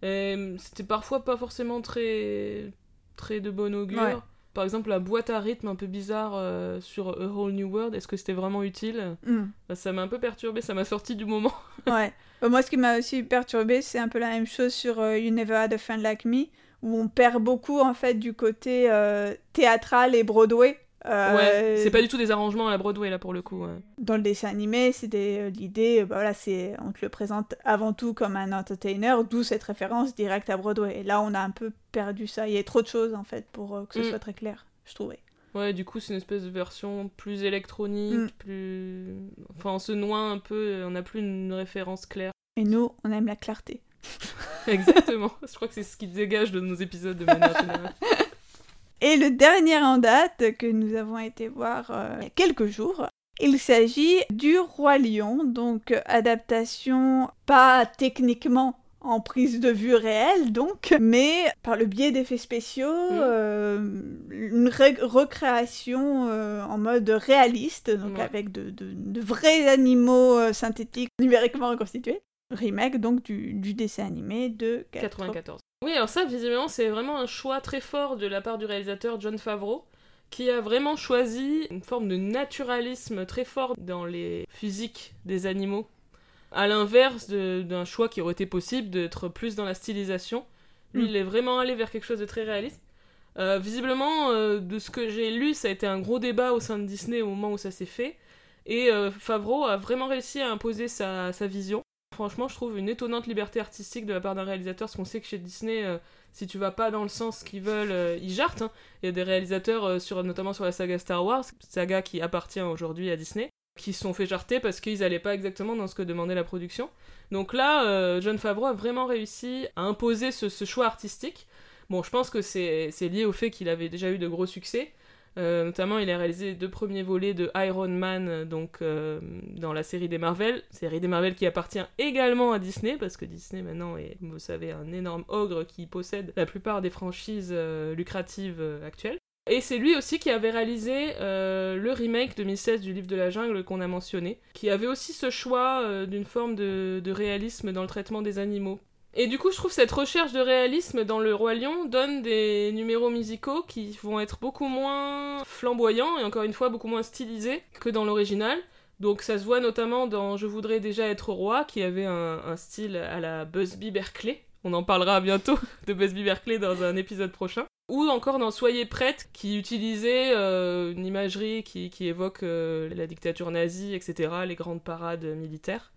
C'était parfois pas forcément très, très de bon augure. Par exemple, la boîte à rythme un peu bizarre euh, sur A Whole New World, est-ce que c'était vraiment utile? Mm. bah, Ça m'a un peu perturbé, ça m'a sorti du moment. ouais. moi, ce qui m'a aussi perturbé, c'est un peu la même chose sur You Never Had a Friend Like Me où on perd beaucoup en fait du côté euh, théâtral et Broadway. Euh, Ouais, c'est pas du tout des arrangements à la Broadway là pour le coup. ouais. Dans le dessin animé, c'était euh, l'idée, bah voilà, c'est on te le présente avant tout comme un entertainer, d'où cette référence directe à Broadway. Et là, on a un peu perdu ça. Il y a trop de choses en fait pour euh, que ce Mm. soit très clair, je trouvais. Ouais, du coup, c'est une espèce de version plus électronique, Mm. plus. Enfin, on se noie un peu, on n'a plus une référence claire. Et nous, on aime la clarté. Exactement. Je crois que c'est ce qui dégage de nos épisodes de manière générale. Et le dernier en date que nous avons été voir euh, il y a quelques jours, il s'agit du Roi Lion, donc adaptation pas techniquement en prise de vue réelle, donc, mais par le biais d'effets spéciaux, Mm. euh, une ré- recréation euh, en mode réaliste, donc Ouais. avec de, de- de vrais animaux synthétiques numériquement reconstitués. Remake donc du, du dessin animé de 80. 94. Oui, alors ça, visiblement, c'est vraiment un choix très fort de la part du réalisateur John Favreau, qui a vraiment choisi une forme de naturalisme très fort dans les physiques des animaux, à l'inverse d'un choix qui aurait été possible d'être plus dans la stylisation. Lui, Mm. il est vraiment allé vers quelque chose de très réaliste. Euh, visiblement, euh, de ce que j'ai lu, ça a été un gros débat au sein de Disney au moment où ça s'est fait. Et euh, Favreau a vraiment réussi à imposer sa, sa vision. Franchement, je trouve une étonnante liberté artistique de la part d'un réalisateur, parce qu'on sait que chez Disney, euh, si tu vas pas dans le sens qu'ils veulent, euh, ils jartent. hein. Il y a des réalisateurs, euh, sur, notamment sur la saga Star Wars, saga qui appartient aujourd'hui à Disney, qui se sont fait jarter parce qu'ils allaient pas exactement dans ce que demandait la production. Donc là, John Favreau a vraiment réussi à imposer ce, choix artistique. Bon, je pense que c'est lié au fait qu'il avait déjà eu de gros succès. Euh, notamment, il a réalisé les deux premiers volets de Iron Man, euh, donc euh, dans la série des Marvel, série des Marvel qui appartient également à Disney, parce que Disney maintenant est, vous savez, un énorme ogre qui possède la plupart des franchises lucratives actuelles. Et c'est lui aussi qui avait réalisé le remake 2016 du Livre de la Jungle qu'on a mentionné, qui avait aussi ce choix d'une forme de réalisme dans le traitement des animaux. Et du coup, je trouve cette recherche de réalisme dans le Roi Lion donne des numéros musicaux qui vont être beaucoup moins flamboyants et encore une fois beaucoup moins stylisés que dans l'original. Donc ça se voit notamment dans Je voudrais déjà être roi, qui avait un, style à la Busby Berkeley. On en parlera bientôt de Busby Berkeley dans un épisode prochain. Ou encore dans Soyez prête, qui utilisait euh, une imagerie qui, qui évoque euh, la dictature nazie, etc., les grandes parades militaires.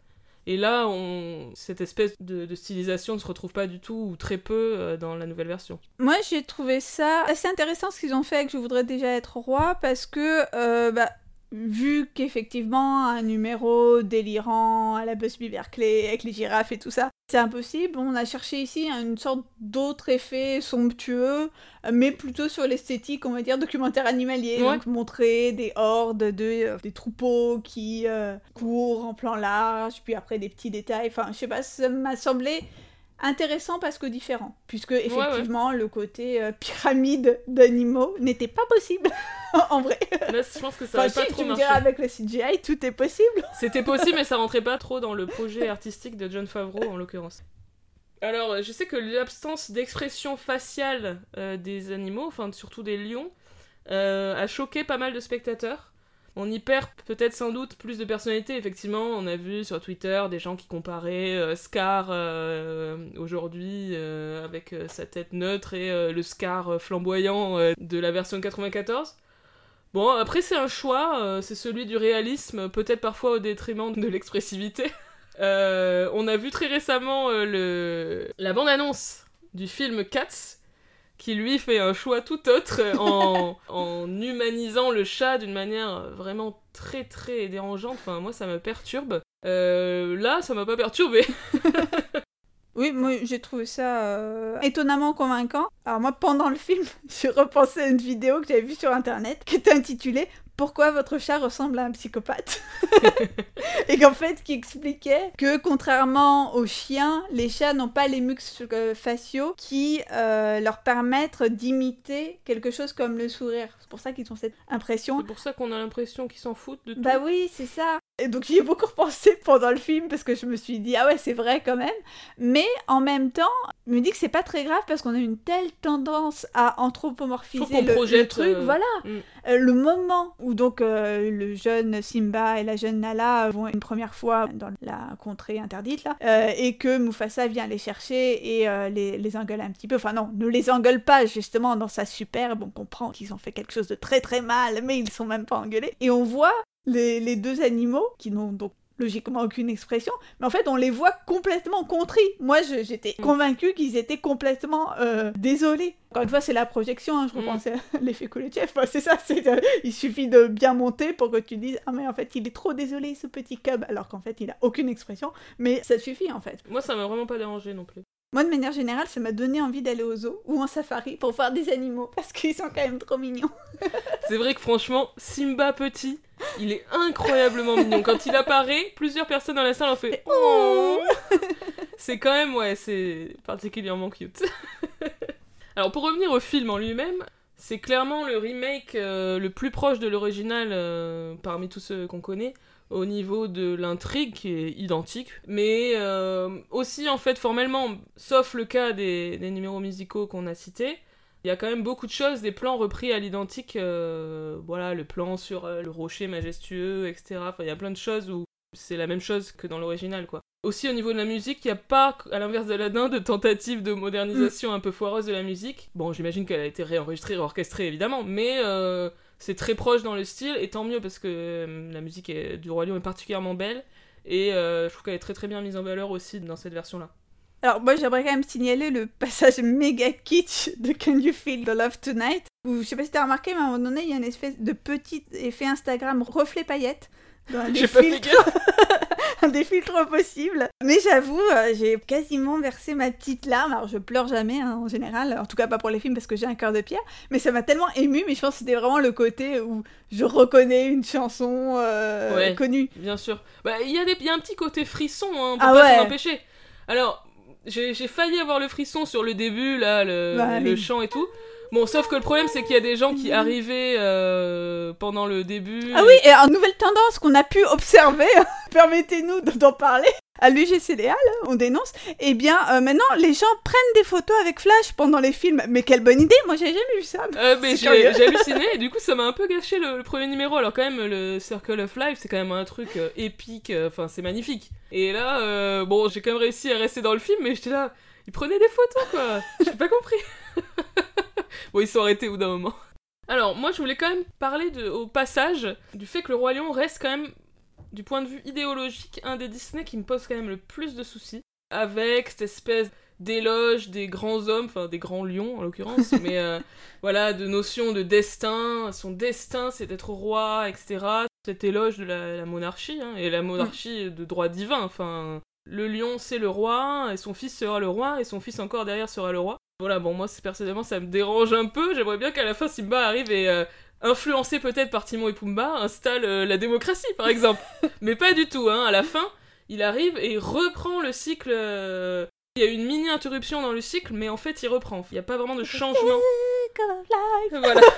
Et là, on... cette espèce de, de stylisation ne se retrouve pas du tout, ou très peu, euh, dans la nouvelle version. Moi, j'ai trouvé ça assez intéressant ce qu'ils ont fait avec Je voudrais déjà être roi parce que, euh, bah, vu qu'effectivement, un numéro délirant à la Busby Berkeley avec les girafes et tout ça, c'est impossible. On a cherché ici une sorte d'autre effet somptueux, mais plutôt sur l'esthétique, on va dire, documentaire animalier. Ouais. Donc, montrer des hordes de, euh, des troupeaux qui euh, courent en plan large, puis après des petits détails. Enfin, je sais pas, ça m'a semblé intéressant parce que différent, puisque effectivement le côté euh, pyramide d'animaux n'était pas possible en vrai. Là, je pense que ça Enfin, pas trop tu me marcher. diras avec le CGI, tout est possible. C'était possible, mais ça rentrait pas trop dans le projet artistique de John Favreau, en l'occurrence. Alors, je sais que l'absence d'expression faciale euh, des animaux, enfin surtout des lions, euh, a choqué pas mal de spectateurs. On y perd peut-être sans doute plus de personnalité. Effectivement, on a vu sur Twitter des gens qui comparaient euh, Scar euh, aujourd'hui euh, avec sa tête neutre et le Scar flamboyant de la version 94. Bon, après c'est un choix, c'est celui du réalisme, peut-être parfois au détriment de l'expressivité. On a vu très récemment le... la bande-annonce du film Cats, qui lui fait un choix tout autre euh, en, en humanisant le chat d'une manière vraiment très très dérangeante. Enfin, moi ça me perturbe. Euh, là, ça m'a pas perturbé. Oui, moi j'ai trouvé ça euh, étonnamment convaincant. Alors moi pendant le film, j'ai repensé à une vidéo que j'avais vue sur internet qui était intitulée Pourquoi votre chat ressemble à un psychopathe Et qu'en fait qui expliquait que contrairement aux chiens, les chats n'ont pas les muscles euh, faciaux qui euh, leur permettent d'imiter quelque chose comme le sourire. C'est pour ça qu'ils ont cette impression C'est pour ça qu'on a l'impression qu'ils s'en foutent de tout. Bah oui, c'est ça. Et donc j'y ai beaucoup repensé pendant le film parce que je me suis dit ah ouais c'est vrai quand même. Mais en même temps, je me dis que c'est pas très grave parce qu'on a une telle tendance à anthropomorphiser le, le, truc. euh, Voilà. mm. Euh, le moment où donc euh, le jeune Simba et la jeune Nala vont une première fois dans la contrée interdite là, et que Mufasa vient les chercher et les, les engueule un petit peu. Enfin non, ne les engueule pas justement dans sa superbe. On comprend qu'ils ont fait quelque chose de très très mal, mais ils sont même pas engueulés. Et on voit les, les deux animaux qui n'ont donc logiquement aucune expression, mais en fait on les voit complètement contris. Moi j'étais Mm. convaincue qu'ils étaient complètement euh, désolés. Encore une fois c'est la projection, hein, je Mm. repensais à l'effet Kulechev, Enfin, c'est ça, c'est, euh, il suffit de bien monter pour que tu dises ah mais en fait il est trop désolé ce petit cub, alors qu'en fait il a aucune expression, mais ça suffit en fait. Moi, ça m'a vraiment pas dérangé non plus. Moi de manière générale ça m'a donné envie d'aller au zoo ou en safari pour voir des animaux, parce qu'ils sont quand même trop mignons. C'est vrai que franchement, Simba petit, il est incroyablement mignon. Quand il apparaît, plusieurs personnes dans la salle ont fait Oh C'est quand même, ouais, c'est particulièrement cute. Alors pour revenir au film en lui-même, c'est clairement le remake euh, le plus proche de l'original euh, parmi tous ceux qu'on connaît au niveau de l'intrigue qui est identique, mais euh, aussi en fait formellement, sauf le cas des, des numéros musicaux qu'on a cités, il y a quand même beaucoup de choses, des plans repris à l'identique, voilà, le plan sur le rocher majestueux, etc. Enfin, il y a plein de choses où c'est la même chose que dans l'original, quoi. Aussi au niveau de la musique, il n'y a pas, à l'inverse d'Aladin, de tentative de modernisation un peu foireuse de la musique. Bon, j'imagine qu'elle a été réenregistrée, orchestrée évidemment, mais euh, c'est très proche dans le style, et tant mieux parce que euh, la musique du Roi Lion est particulièrement belle, et euh, je trouve qu'elle est très très bien mise en valeur aussi dans cette version-là. Alors moi j'aimerais quand même signaler le passage méga kitsch de Can You Feel the Love Tonight où je sais pas si t'as remarqué mais à un moment donné il y a une espèce de petit effet Instagram reflet paillettes dans fait filtres, des filtres possibles. Mais j'avoue euh, j'ai quasiment versé ma petite larme. Alors je pleure jamais hein, en général, en tout cas pas pour les films parce que j'ai un cœur de pierre. Mais ça m'a tellement ému mais je pense que c'était vraiment le côté où je reconnais une chanson euh, Ouais. connue. Bien sûr. Bah, il y, a des- il y a un petit côté frisson, hein, on peut Ah pas ouais. s'en empêcher. Alors, j'ai failli avoir le frisson sur le début, là, le, Bah, le chant et tout. Bon, sauf que le problème, c'est qu'il y a des gens qui arrivaient euh, pendant le début. Ah oui, et une nouvelle tendance qu'on a pu observer, permettez-nous de- d'en parler, à l'UGCDA, là, on dénonce, eh bien, euh, maintenant, les gens prennent des photos avec Flash pendant les films. Mais quelle bonne idée, moi j'ai jamais vu ça. Euh, mais j'ai halluciné et du coup ça m'a un peu gâché le, le premier numéro alors quand même le Circle of Life c'est quand même un truc euh, épique enfin c'est magnifique et là bon j'ai quand même réussi à rester dans le film mais j'étais là ils prenaient des photos quoi j'ai pas compris bon ils sont arrêtés au bout d'un moment alors moi je voulais quand même parler de, au passage du fait que le Roi Lion reste quand même du point de vue idéologique un des Disney qui me pose quand même le plus de soucis avec cette espèce d'éloge des grands hommes, enfin des grands lions en l'occurrence, mais euh, voilà, de notion de destin, son destin c'est d'être roi, etc. Cet éloge de la, la monarchie, hein, et la monarchie de droit divin, enfin, le lion c'est le roi, et son fils sera le roi, et son fils encore derrière sera le roi. Voilà, bon, moi personnellement ça me dérange un peu, j'aimerais bien qu'à la fin Simba arrive et, euh, influencé peut-être par Timon et Pumba, installe euh, la démocratie par exemple. mais pas du tout, hein, à la fin, il arrive et il reprend le cycle. euh, Il y a une mini interruption dans le cycle, mais en fait il reprend. Il n'y a pas vraiment de changement. Voilà.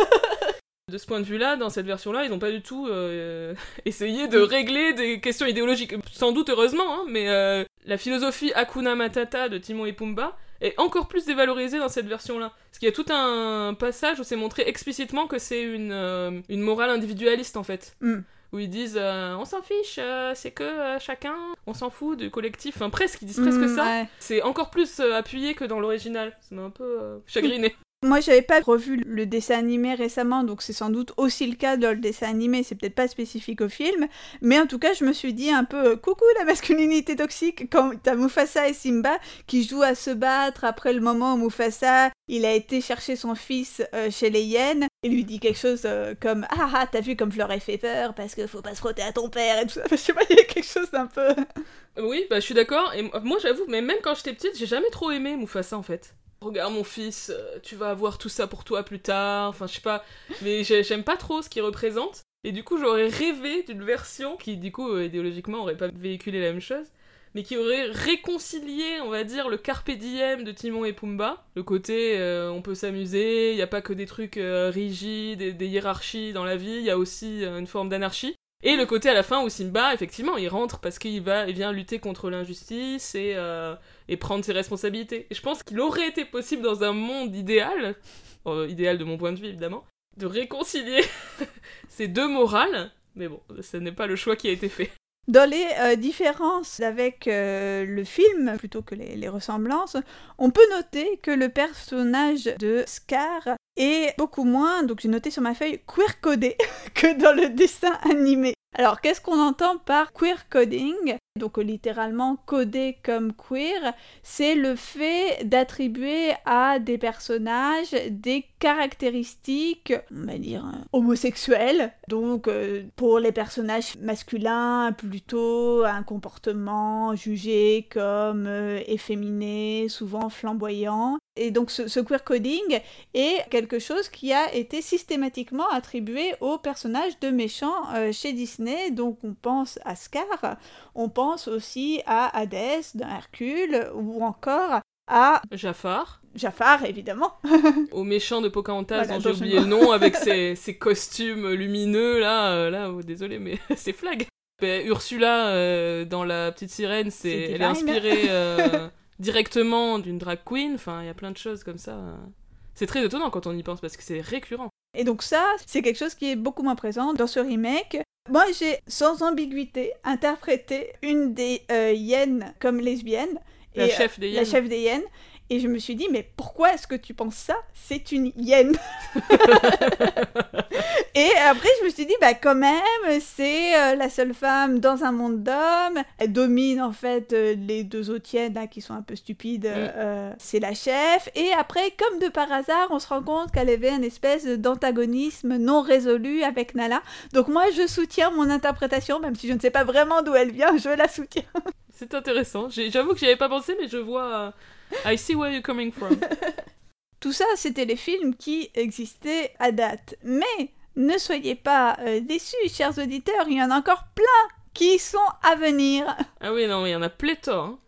De ce point de vue-là, dans cette version-là, ils n'ont pas du tout euh, essayé de régler des questions idéologiques. Sans doute heureusement, hein, mais euh, la philosophie Hakuna Matata de Timon et Pumba est encore plus dévalorisée dans cette version-là. Parce qu'il y a tout un passage où c'est montré explicitement que c'est une, euh, une morale individualiste en fait. Mm. Où ils disent euh, on s'en fiche, euh, c'est que chacun, on s'en fout du collectif. Enfin, presque, ils disent presque Mm, ça. ouais. C'est encore plus appuyé que dans l'original. Ça m'a un peu chagriné. Moi, j'avais pas revu le dessin animé récemment, donc c'est sans doute aussi le cas dans le dessin animé, c'est peut-être pas spécifique au film, mais en tout cas, je me suis dit un peu euh, coucou la masculinité toxique quand t'as Mufasa et Simba qui jouent à se battre après le moment où Mufasa il a été chercher son fils euh, chez les hyènes et lui dit quelque chose euh, comme ah ah t'as vu comme je leur ai fait peur parce que faut pas se frotter à ton père et tout ça. Je sais pas, il y a quelque chose d'un peu. Oui, bah je suis d'accord. Et moi, j'avoue, mais même quand j'étais petite, j'ai jamais trop aimé Mufasa en fait. Regarde mon fils, euh, tu vas avoir tout ça pour toi plus tard. Enfin, je sais pas. Mais j'ai- j'aime pas trop ce qu'il représente. Et du coup, j'aurais rêvé d'une version qui, du coup, euh, idéologiquement, aurait pas véhiculé la même chose. Mais qui aurait réconcilié, on va dire, le carpe diem de Timon et Pumba. Le côté, euh, on peut s'amuser, il n'y a pas que des trucs rigides, et des hiérarchies dans la vie, il y a aussi une forme d'anarchie. Et le côté à la fin où Simba, effectivement, il rentre parce qu'il va, il vient lutter contre l'injustice et, euh, et prendre ses responsabilités. Et je pense qu'il aurait été possible dans un monde idéal, euh, idéal de mon point de vue évidemment, de réconcilier ces deux morales. Mais bon, ce n'est pas le choix qui a été fait. Dans les euh, différences avec euh, le film, plutôt que les, les ressemblances, on peut noter que le personnage de Scar est beaucoup moins, donc j'ai noté sur ma feuille, queer codé que dans le dessin animé. Alors, qu'est-ce qu'on entend par queer coding? Donc, littéralement, codé comme queer, c'est le fait d'attribuer à des personnages des caractéristiques, on va dire, euh, homosexuelles. Donc, euh, pour les personnages masculins, plutôt un comportement jugé comme euh, efféminé, souvent flamboyant. Et donc ce, queer coding est quelque chose qui a été systématiquement attribué aux personnages de méchants chez Disney. Donc on pense à Scar, on pense aussi à Hadès dans Hercule ou encore à Jafar. Jafar, évidemment. Au méchant de Pocahontas, voilà, dont j'ai oublié le nom, avec ses, ses, costumes lumineux, là, euh, là, oh, désolé, mais c'est flag. Ben, Ursula, euh, dans La Petite Sirène, c'est, elle est inspirée... Euh, directement d'une drag queen, enfin il y a plein de choses comme ça. C'est très étonnant quand on y pense parce que c'est récurrent. Et donc ça, c'est quelque chose qui est beaucoup moins présent dans ce remake. Moi, j'ai sans ambiguïté interprété une des euh, hyènes comme lesbienne. La et, chef des hyènes. La chef des hyènes. Et je me suis dit, mais pourquoi est-ce que tu penses ça? C'est une hyène. et après, je me suis dit, bah quand même, c'est euh, la seule femme dans un monde d'hommes. Elle domine en fait euh, les deux autres hyènes là, qui sont un peu stupides. Mm. Euh, c'est la chef. Et après, comme de par hasard, on se rend compte qu'elle avait une espèce d'antagonisme non résolu avec Nala. Donc moi, je soutiens mon interprétation, même si je ne sais pas vraiment d'où elle vient, je la soutiens. c'est intéressant. J'avoue que j'y avais pas pensé, mais je vois I see where you're coming from. Tout ça, c'était les films qui existaient à date. Mais ne soyez pas euh, déçus, chers auditeurs, il y en a encore plein qui sont à venir. Ah oui, non, il y en a pléthore. Hein.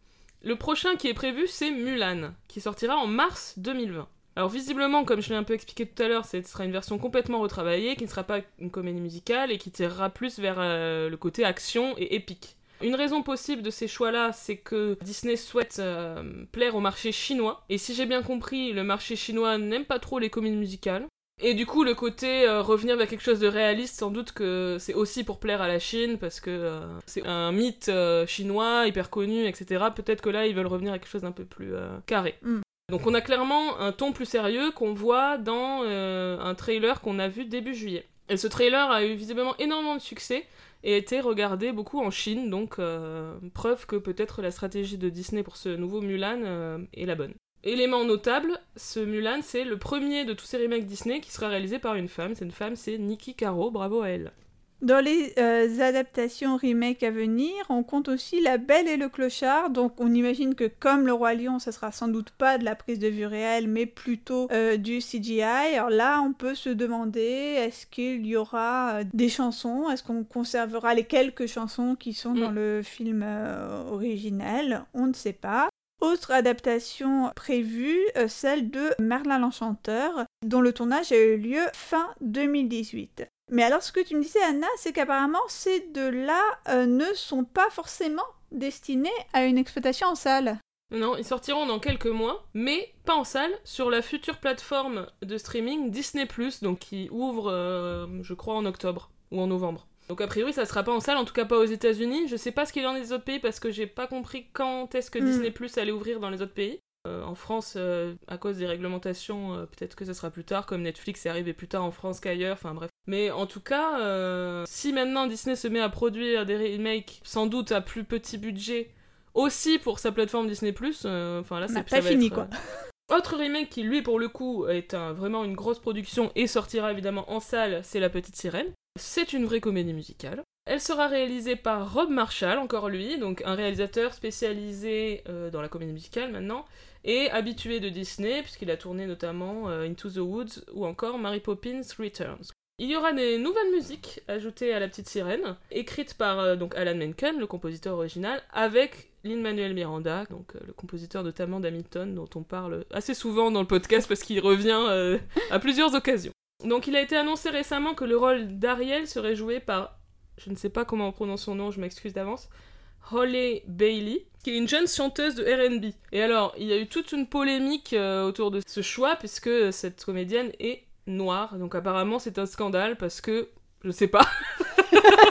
Le prochain qui est prévu, c'est Mulan, qui sortira en mars 2020. Alors visiblement, comme je l'ai un peu expliqué tout à l'heure, ce sera une version complètement retravaillée, qui ne sera pas une comédie musicale et qui tirera plus vers euh, le côté action et épique. Une raison possible de ces choix-là, c'est que Disney souhaite euh, plaire au marché chinois. Et si j'ai bien compris, le marché chinois n'aime pas trop les comédies musicales. Et du coup, le côté euh, revenir vers quelque chose de réaliste, sans doute que c'est aussi pour plaire à la Chine, parce que euh, c'est un mythe chinois, hyper connu, etc. Peut-être que là, ils veulent revenir à quelque chose d'un peu plus carré. Mm. Donc on a clairement un ton plus sérieux qu'on voit dans un trailer qu'on a vu début juillet. Et ce trailer a eu visiblement énormément de succès et été regardé beaucoup en Chine, donc euh, preuve que peut-être la stratégie de Disney pour ce nouveau Mulan euh, est la bonne. Élément notable, ce Mulan c'est le premier de tous ces remakes Disney qui sera réalisé par une femme. Cette femme c'est Nikki Caro, bravo à elle. Dans les euh, adaptations remake à venir, on compte aussi La Belle et le Clochard. Donc on imagine que comme Le Roi Lion, ça sera sans doute pas de la prise de vue réelle, mais plutôt euh, du CGI. Alors là, on peut se demander est-ce qu'il y aura euh, des chansons? Est-ce qu'on conservera les quelques chansons qui sont mm. dans le film originel? On ne sait pas. Autre adaptation prévue, celle de Merlin l'Enchanteur, dont le tournage a eu lieu fin 2018. Mais alors ce que tu me disais Anna, c'est qu'apparemment ces deux-là euh, ne sont pas forcément destinés à une exploitation en salle. Non, ils sortiront dans quelques mois, mais pas en salle, sur la future plateforme de streaming Disney ⁇ donc qui ouvre, euh, je crois, en octobre ou en novembre. Donc a priori ça sera pas en salle, en tout cas pas aux États-Unis. Je sais pas ce qu'il en est des autres pays parce que j'ai pas compris quand est-ce que Mm. Disney Plus allait ouvrir dans les autres pays. Euh, en France, euh, à cause des réglementations, euh, peut-être que ça sera plus tard, comme Netflix est arrivé plus tard en France qu'ailleurs, enfin bref. Mais en tout cas, si maintenant Disney se met à produire des remakes, sans doute à plus petit budget, aussi pour sa plateforme Disney enfin là c'est pas fini être, quoi. Autre remake qui lui pour le coup est un- vraiment une grosse production et sortira évidemment en salle, c'est La Petite Sirène. C'est une vraie comédie musicale. Elle sera réalisée par Rob Marshall, encore lui, donc un réalisateur spécialisé euh, dans la comédie musicale maintenant, et habitué de Disney, puisqu'il a tourné notamment euh, Into the Woods ou encore Mary Poppins Returns. Il y aura des nouvelles musiques ajoutées à La Petite Sirène, écrites par euh, donc Alan Menken, le compositeur original, avec Lin-Manuel Miranda, donc euh, le compositeur notamment d'Hamilton, dont on parle assez souvent dans le podcast parce qu'il revient à plusieurs occasions. Donc il a été annoncé récemment que le rôle d'Ariel serait joué par je ne sais pas comment on prononce son nom, je m'excuse d'avance, Holly Bailey, qui est une jeune chanteuse de RB. Et alors, il y a eu toute une polémique euh, autour de ce choix, puisque cette comédienne est noire. Donc apparemment, c'est un scandale, parce que, je sais pas.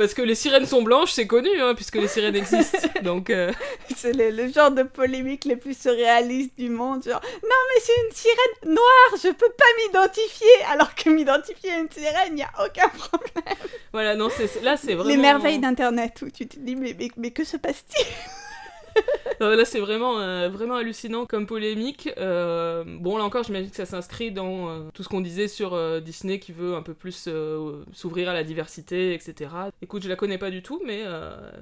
Parce que les sirènes sont blanches, c'est connu, hein, puisque les sirènes existent. Donc, euh, C'est le, le genre de polémique les plus surréalistes du monde. Genre, non, mais c'est une sirène noire, je peux pas m'identifier. Alors que m'identifier à une sirène, il n'y a aucun problème. voilà, non, c'est- là, c'est vraiment. Les merveilles d'Internet où tu te dis, mais, mais, mais que se passe-t-il? Non, là, c'est vraiment, euh, vraiment hallucinant comme polémique. Euh, bon, là encore, j'imagine que ça s'inscrit dans euh, tout ce qu'on disait sur Disney qui veut un peu plus s'ouvrir à la diversité, etc. Écoute, je la connais pas du tout, mais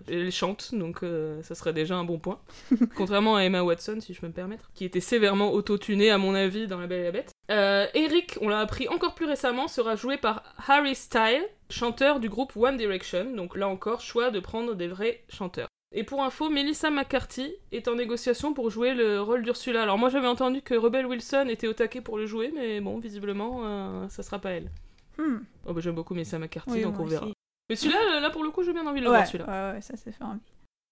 elle chante, donc ça serait déjà un bon point. Contrairement à Emma Watson, si je peux me permettre, qui était sévèrement autotunée, à mon avis, dans La Belle et la Bête. Euh, Eric, on l'a appris encore plus récemment, sera joué par Harry Styles, chanteur du groupe One Direction. Donc là encore, choix de prendre des vrais chanteurs. Et pour info, Melissa McCarthy est en négociation pour jouer le rôle d'Ursula. Alors moi j'avais entendu que Rebel Wilson était au taquet pour le jouer, mais bon, visiblement, euh, ça sera pas elle. Hmm, Oh bah j'aime beaucoup Melissa McCarthy, oui, donc on verra. aussi. Mais celui-là, là pour le coup, j'ai bien envie de le Ouais, voir celui-là. ouais, ouais, ça c'est fait envie.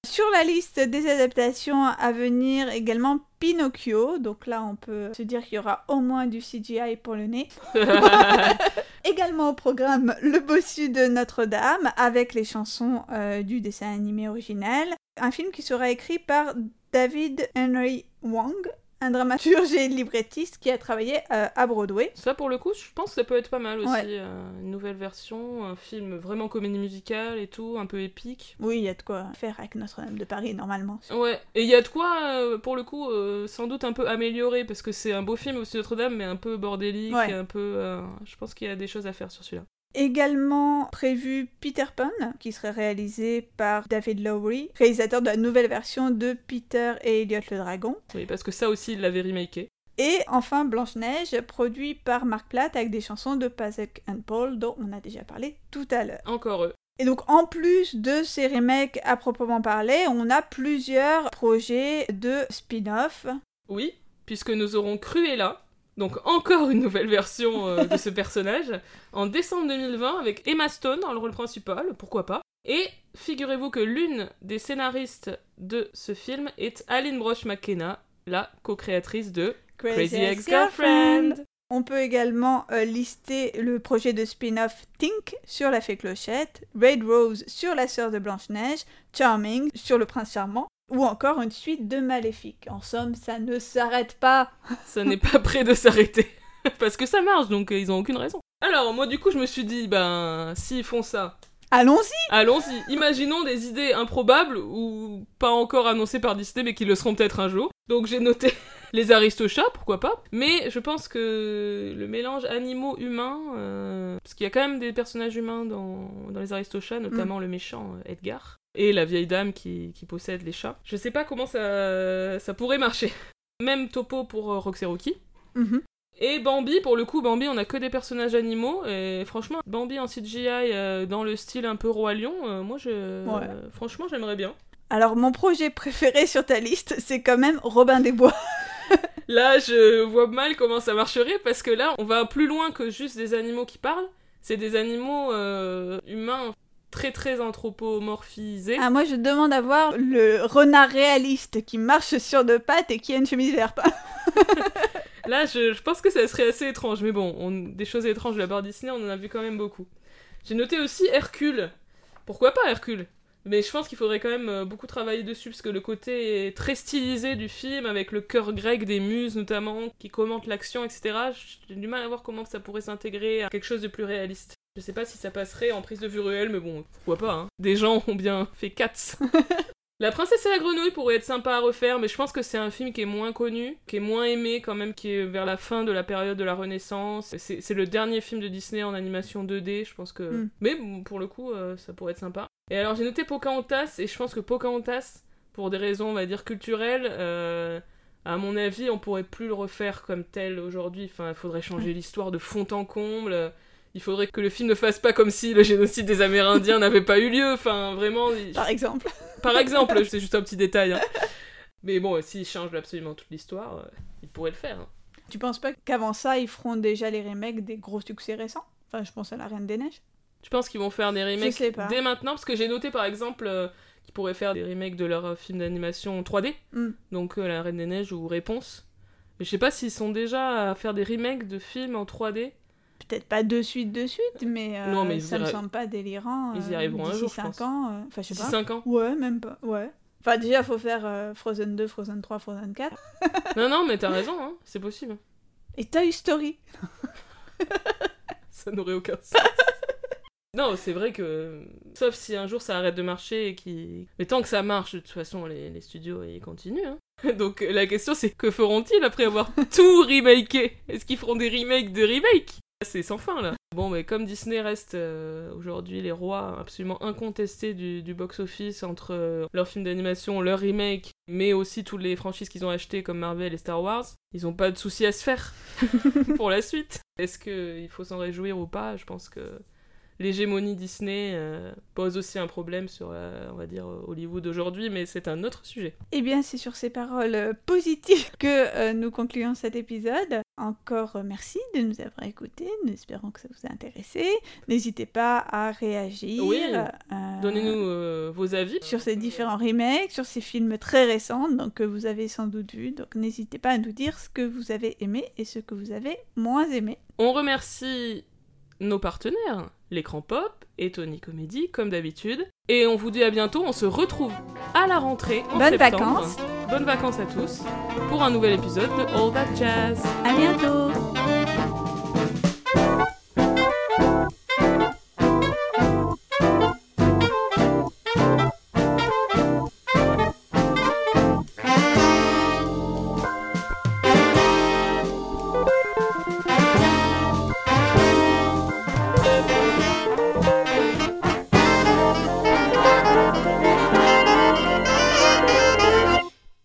Sur la liste des adaptations à venir, également Pinocchio. Donc là, on peut se dire qu'il y aura au moins du CGI pour le nez. Également au programme Le Bossu de Notre-Dame, avec les chansons euh, du dessin animé original. Un film qui sera écrit par David Henry Wong, un dramaturge et librettiste qui a travaillé euh, à Broadway. Ça pour le coup, je pense que ça peut être pas mal aussi. Ouais. euh, une nouvelle version, un film vraiment comédie musicale et tout, un peu épique. Oui, il y a de quoi faire avec Notre-Dame de Paris normalement. Ouais, et il y a de quoi, euh, pour le coup, sans doute un peu améliorer, parce que c'est un beau film aussi Notre-Dame, mais un peu bordélique, Ouais. un peu... je pense qu'il y a des choses à faire sur celui-là. Également prévu Peter Pan, qui serait réalisé par David Lowery, réalisateur de la nouvelle version de Peter et Elliot le Dragon. Oui, parce que ça aussi, il l'avait remaké. Et enfin Blanche-Neige, produit par Mark Platt avec des chansons de Pasek and Paul, dont on a déjà parlé tout à l'heure. Encore eux. Et donc en plus de ces remakes à proprement parler, on a plusieurs projets de spin-off. Oui, puisque nous aurons Cruella, donc encore une nouvelle version euh, de ce personnage, en décembre 2020 avec Emma Stone dans le rôle principal, pourquoi pas. Et figurez-vous que l'une des scénaristes de ce film est Aline Brosh McKenna, la co-créatrice de Crazy Ex-Girlfriend. On peut également euh, lister le projet de spin-off Tink sur la fée Clochette, Red Rose sur la sœur de Blanche-Neige, Charming sur le prince charmant, ou encore une suite de Maléfique. En somme, ça ne s'arrête pas. Ça n'est pas prêt de s'arrêter. Parce que ça marche, donc euh, ils ont aucune raison. Alors, moi du coup, je me suis dit, ben, s'ils font ça, Allons-y allons-y. Imaginons des idées improbables ou pas encore annoncées par Disney, mais qui le seront peut-être un jour. Donc j'ai noté les Aristochats, pourquoi pas. Mais je pense que le mélange animaux-humains, euh, parce qu'il y a quand même des personnages humains dans, dans les Aristochats, notamment le méchant euh, Edgar. Et la vieille dame qui, qui possède les chats. Je sais pas comment ça, ça pourrait marcher. Même topo pour euh, Roxy Mhm. et Bambi, pour le coup, Bambi, on a que des personnages animaux. Et franchement, Bambi en CGI euh, dans le style un peu Roi Lion, euh, moi, je... Ouais. franchement, j'aimerais bien. Alors, mon projet préféré sur ta liste, c'est quand même Robin des Bois. Là, je vois mal comment ça marcherait parce que là, on va plus loin que juste des animaux qui parlent. C'est des animaux euh, humains très très anthropomorphisés. Ah, moi, je demande à voir le renard réaliste qui marche sur deux pattes et qui a une chemise verte. Là, je, je pense que ça serait assez étrange. Mais bon, on- des choses étranges de la part Disney, on en a vu quand même beaucoup. J'ai noté aussi Hercule. Pourquoi pas Hercule? Mais je pense qu'il faudrait quand même euh, beaucoup travailler dessus, parce que le côté très stylisé du film, avec le cœur grec des muses notamment, qui commentent l'action, etc., j'ai du mal à voir comment ça pourrait s'intégrer à quelque chose de plus réaliste. Je sais pas si ça passerait en prise de vue réelle, mais bon, pourquoi pas, hein. Des gens ont bien fait Cats. La princesse et la grenouille pourrait être sympa à refaire, mais je pense que c'est un film qui est moins connu, qui est moins aimé quand même, qui est vers la fin de la période de la Renaissance. C'est le dernier film de Disney en animation 2D, je pense que... Mm. Mais bon, pour le coup, euh, ça pourrait être sympa. Et alors j'ai noté Pocahontas, et je pense que Pocahontas, pour des raisons, on va dire, culturelles, euh, à mon avis, on pourrait plus le refaire comme tel aujourd'hui. Enfin, il faudrait changer l'histoire de fond en comble. Il faudrait que le film ne fasse pas comme si le génocide des Amérindiens n'avait pas eu lieu. Enfin, vraiment, il- Par exemple. par exemple, c'est juste un petit détail. hein. Mais bon, s'ils changent absolument toute l'histoire, euh, ils pourraient le faire. hein. Tu penses pas qu'avant ça, ils feront déjà les remakes des gros succès récents? Enfin, je pense à La Reine des Neiges. Tu penses qu'ils vont faire des remakes dès maintenant? Parce que j'ai noté par exemple euh, qu'ils pourraient faire des remakes de leurs euh, films d'animation 3D, Hmm. donc euh, La Reine des Neiges ou Réponse. Mais je sais pas s'ils sont déjà à faire des remakes de films en 3D. Peut-être pas de suite, de suite, mais, euh, Non, mais ils ça me arri- semble pas délirant. Ils y euh, arriveront un jour, je cinq pense. ans. euh, Enfin, je sais pas. 5 ans. Ouais, même pas. Ouais. Enfin, déjà, faut faire Frozen 2, Frozen 3, Frozen 4. non, non, mais t'as raison, hein, c'est possible. Et Toy Story. Ça n'aurait aucun sens. non, c'est vrai que. Sauf si un jour ça arrête de marcher et qui. Mais tant que ça marche, de toute façon, les, les studios ils continuent. hein. Donc la question c'est que feront-ils après avoir tout remaké? Est-ce qu'ils feront des remakes de remakes? C'est sans fin là. Bon, mais comme Disney reste euh, aujourd'hui les rois absolument incontestés du, box-office entre euh, leurs films d'animation, leurs remakes, mais aussi toutes les franchises qu'ils ont achetées comme Marvel et Star Wars, ils ont pas de soucis à se faire pour la suite. Est-ce qu'il faut s'en réjouir ou pas? Je pense que l'hégémonie Disney euh, pose aussi un problème sur, euh, on va dire, Hollywood aujourd'hui, mais c'est un autre sujet. Eh bien, c'est sur ces paroles positives que euh, nous concluons cet épisode. Encore merci de nous avoir écoutés. Nous espérons que ça vous a intéressé. N'hésitez pas à réagir. Oui. Donnez-nous vos avis. sur ces différents remakes, sur ces films très récents donc, que vous avez sans doute vus. Donc n'hésitez pas à nous dire ce que vous avez aimé et ce que vous avez moins aimé. On remercie nos partenaires, l'écran pop et Tony Comedy, comme d'habitude. Et on vous dit à bientôt, on se retrouve à la rentrée en Bonnes septembre. vacances. Bonnes vacances à tous pour un nouvel épisode de All That Jazz. À bientôt